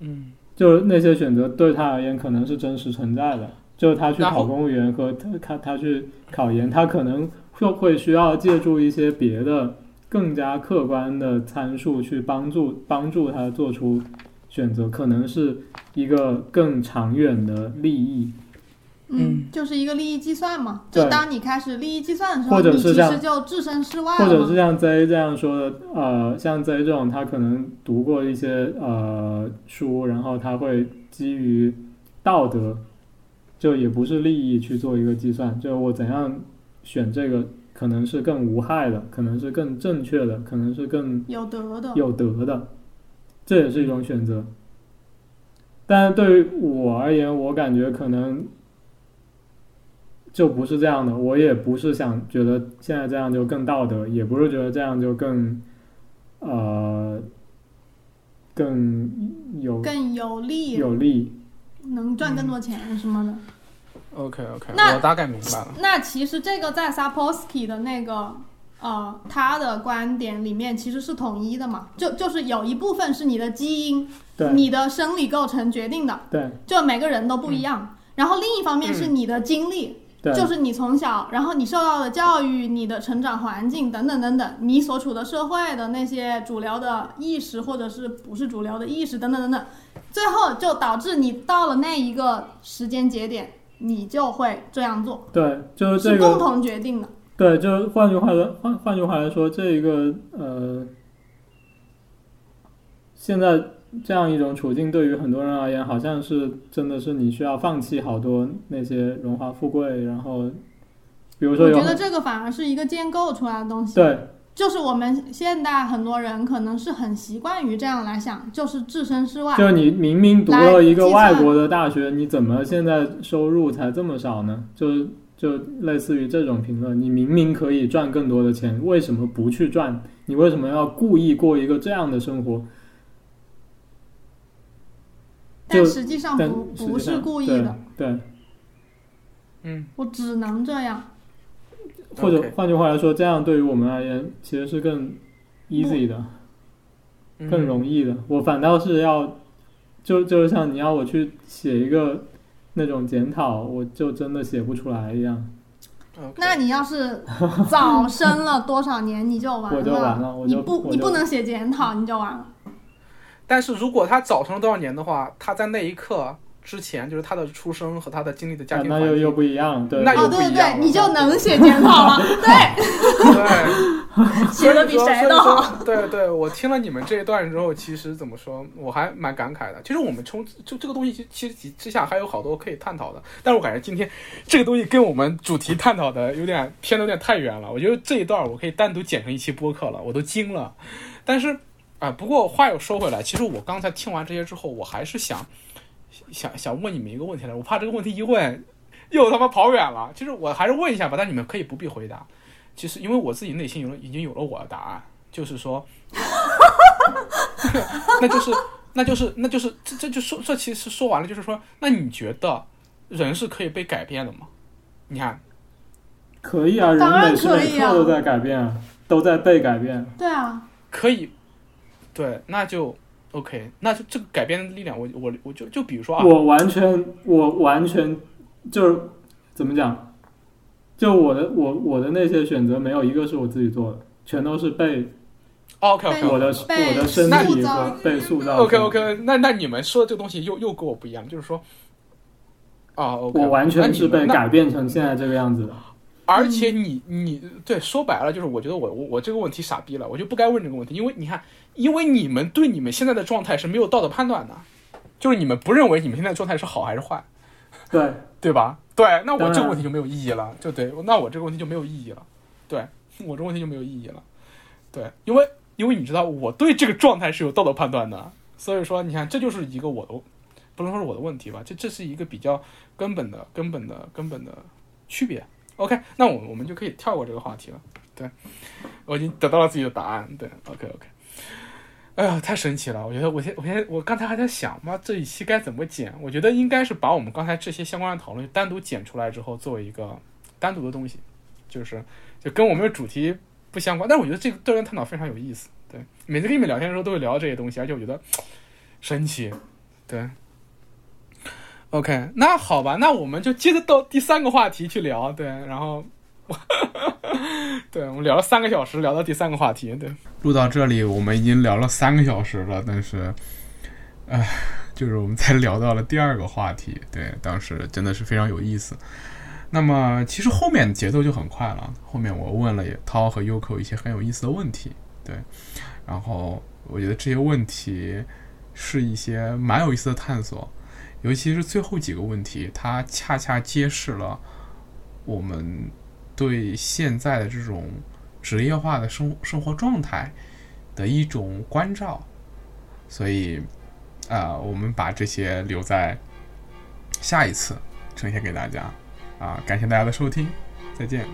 嗯就是那些选择对他而言可能是真实存在的。就是他去考公务员和他他他去考研，他可能会会需要借助一些别的更加客观的参数去帮助帮助他做出选择，可能是一个更长远的利益。嗯，就是一个利益计算嘛。就当你开始利益计算的时候，或者你其是像实就置身事外了。或者是像 Z 这样说的，呃，像 Z 这种，他可能读过一些呃书，然后他会基于道德，就也不是利益去做一个计算，就我怎样选这个，可能是更无害的，可能是更正确的，可能是更有德的。有德的，这也是一种选择。但对于我而言，我感觉可能就不是这样的。我也不是想觉得现在这样就更道德，也不是觉得这样就更呃更有更有利，有利。能赚更多钱什么的。OK OK，那我大概明白了。那其实这个在 Sapolsky 的那个呃他的观点里面其实是统一的嘛，就就是有一部分是你的基因、对你的生理构成决定的，对就每个人都不一样。然后另一方面是你的经历，对，就是你从小，然后你受到的教育、你的成长环境等等等等，你所处的社会的那些主流的意识，或者是不是主流的意识等等等等，最后就导致你到了那一个时间节点，你就会这样做，对，就是是这个共同决定的。对，就是换句话说，换换句话来说，这一个呃，现在这样一种处境，对于很多人而言，好像是真的是你需要放弃好多那些荣华富贵，然后比如说我觉得这个反而是一个建构出来的东西。对就是我们现代很多人可能是很习惯于这样来想，就是置身事外。就是你明明读了一个外国的大学，你怎么现在收入才这么少呢？就就类似于这种评论，你明明可以赚更多的钱，为什么不去赚？你为什么要故意过一个这样的生活？就但实际上不不是故意的，对，对，嗯，我只能这样。或者换句话来说，这样对于我们而言其实是更 easy 的，嗯更容易的。我反倒是要，就就是像你要我去写一个那种检讨，我就真的写不出来一样。那你要是早生了多少年，你就完了。我就完了我就你不你不能写检讨，你就完了。但是如果他早生了多少年的话，他在那一刻之前，就是他的出生和他的经历的家啊庭环境，那又又不一样，对，那又哦，对对不一样了对，你就能写检讨了。[LAUGHS] 对，对，写的比谁都好。对对，我听了你们这一段之后，其实怎么说，我还蛮感慨的。其实我们从就这个东西，其其实之下还有好多可以探讨的。但是我感觉今天这个东西跟我们主题探讨的有点偏的有点太远了。我觉得这一段我可以单独剪成一期播客了，我都惊了。但是啊、不过话又说回来，其实我刚才听完这些之后，我还是想想想问你们一个问题来，我怕这个问题一问又他妈跑远了。其实我还是问一下吧，但你们可以不必回答。其实因为我自己内心有了已经有了我的答案，就是说，[LAUGHS] 那就是那就是那就是这这就说这其实说完了，就是说，那你觉得人是可以被改变的吗？你看，可以啊，人每时可以啊每刻都在改变啊，都在被改变。对啊，可以，对，那就 OK，那就这个改变的力量，我我我就就比如说啊，我完全，我完全就是怎么讲？就我的我我的那些选择，没有一个是我自己做的，全都是被 OK OK 我的我的身体和被塑造。OK OK，那那你们说的这个东西又又跟我不一样，就是说，啊我完全是被改变成现在这个样子的。而且你你对说白了就是，我觉得我我我这个问题傻逼了，我就不该问这个问题，因为你看，因为你们对你们现在的状态是没有道德判断的，就是你们不认为你们现在状态是好还是坏，对，[LAUGHS] 对吧？对，那我这个问题就没有意义了，就对，那我这个问题就没有意义了，对我这个问题就没有意义了，对，因为因为你知道我对这个状态是有道德判断的，所以说你看这就是一个我的不能说是我的问题吧，这这是一个比较根本的根本的根本的区别。OK，那我我们就可以跳过这个话题了。对，我已经得到了自己的答案。对，OK OK。哎呀，太神奇了！我觉得我现我现在我刚才还在想，妈这一期该怎么剪？我觉得应该是把我们刚才这些相关的讨论单独剪出来之后，作为一个单独的东西，就是就跟我们的主题不相关。但是我觉得这个这段探讨非常有意思。对，每次跟你们聊天的时候都会聊到这些东西，而且我觉得神奇。对。OK，那好吧，那我们就接着到第三个话题去聊。对，然后，[LAUGHS] 对我们聊了三个小时，聊到第三个话题。对，录到这里，我们已经聊了三个小时了，但是，唉，就是我们才聊到了第二个话题，对，当时真的是非常有意思。那么其实后面的节奏就很快了，后面我问了涛和 Uko 一些很有意思的问题，对，然后我觉得这些问题是一些蛮有意思的探索，尤其是最后几个问题，它恰恰揭示了我们对现在的这种职业化的生生活状态的一种关照，所以啊、我们把这些留在下一次呈现给大家。啊，感谢大家的收听，再见。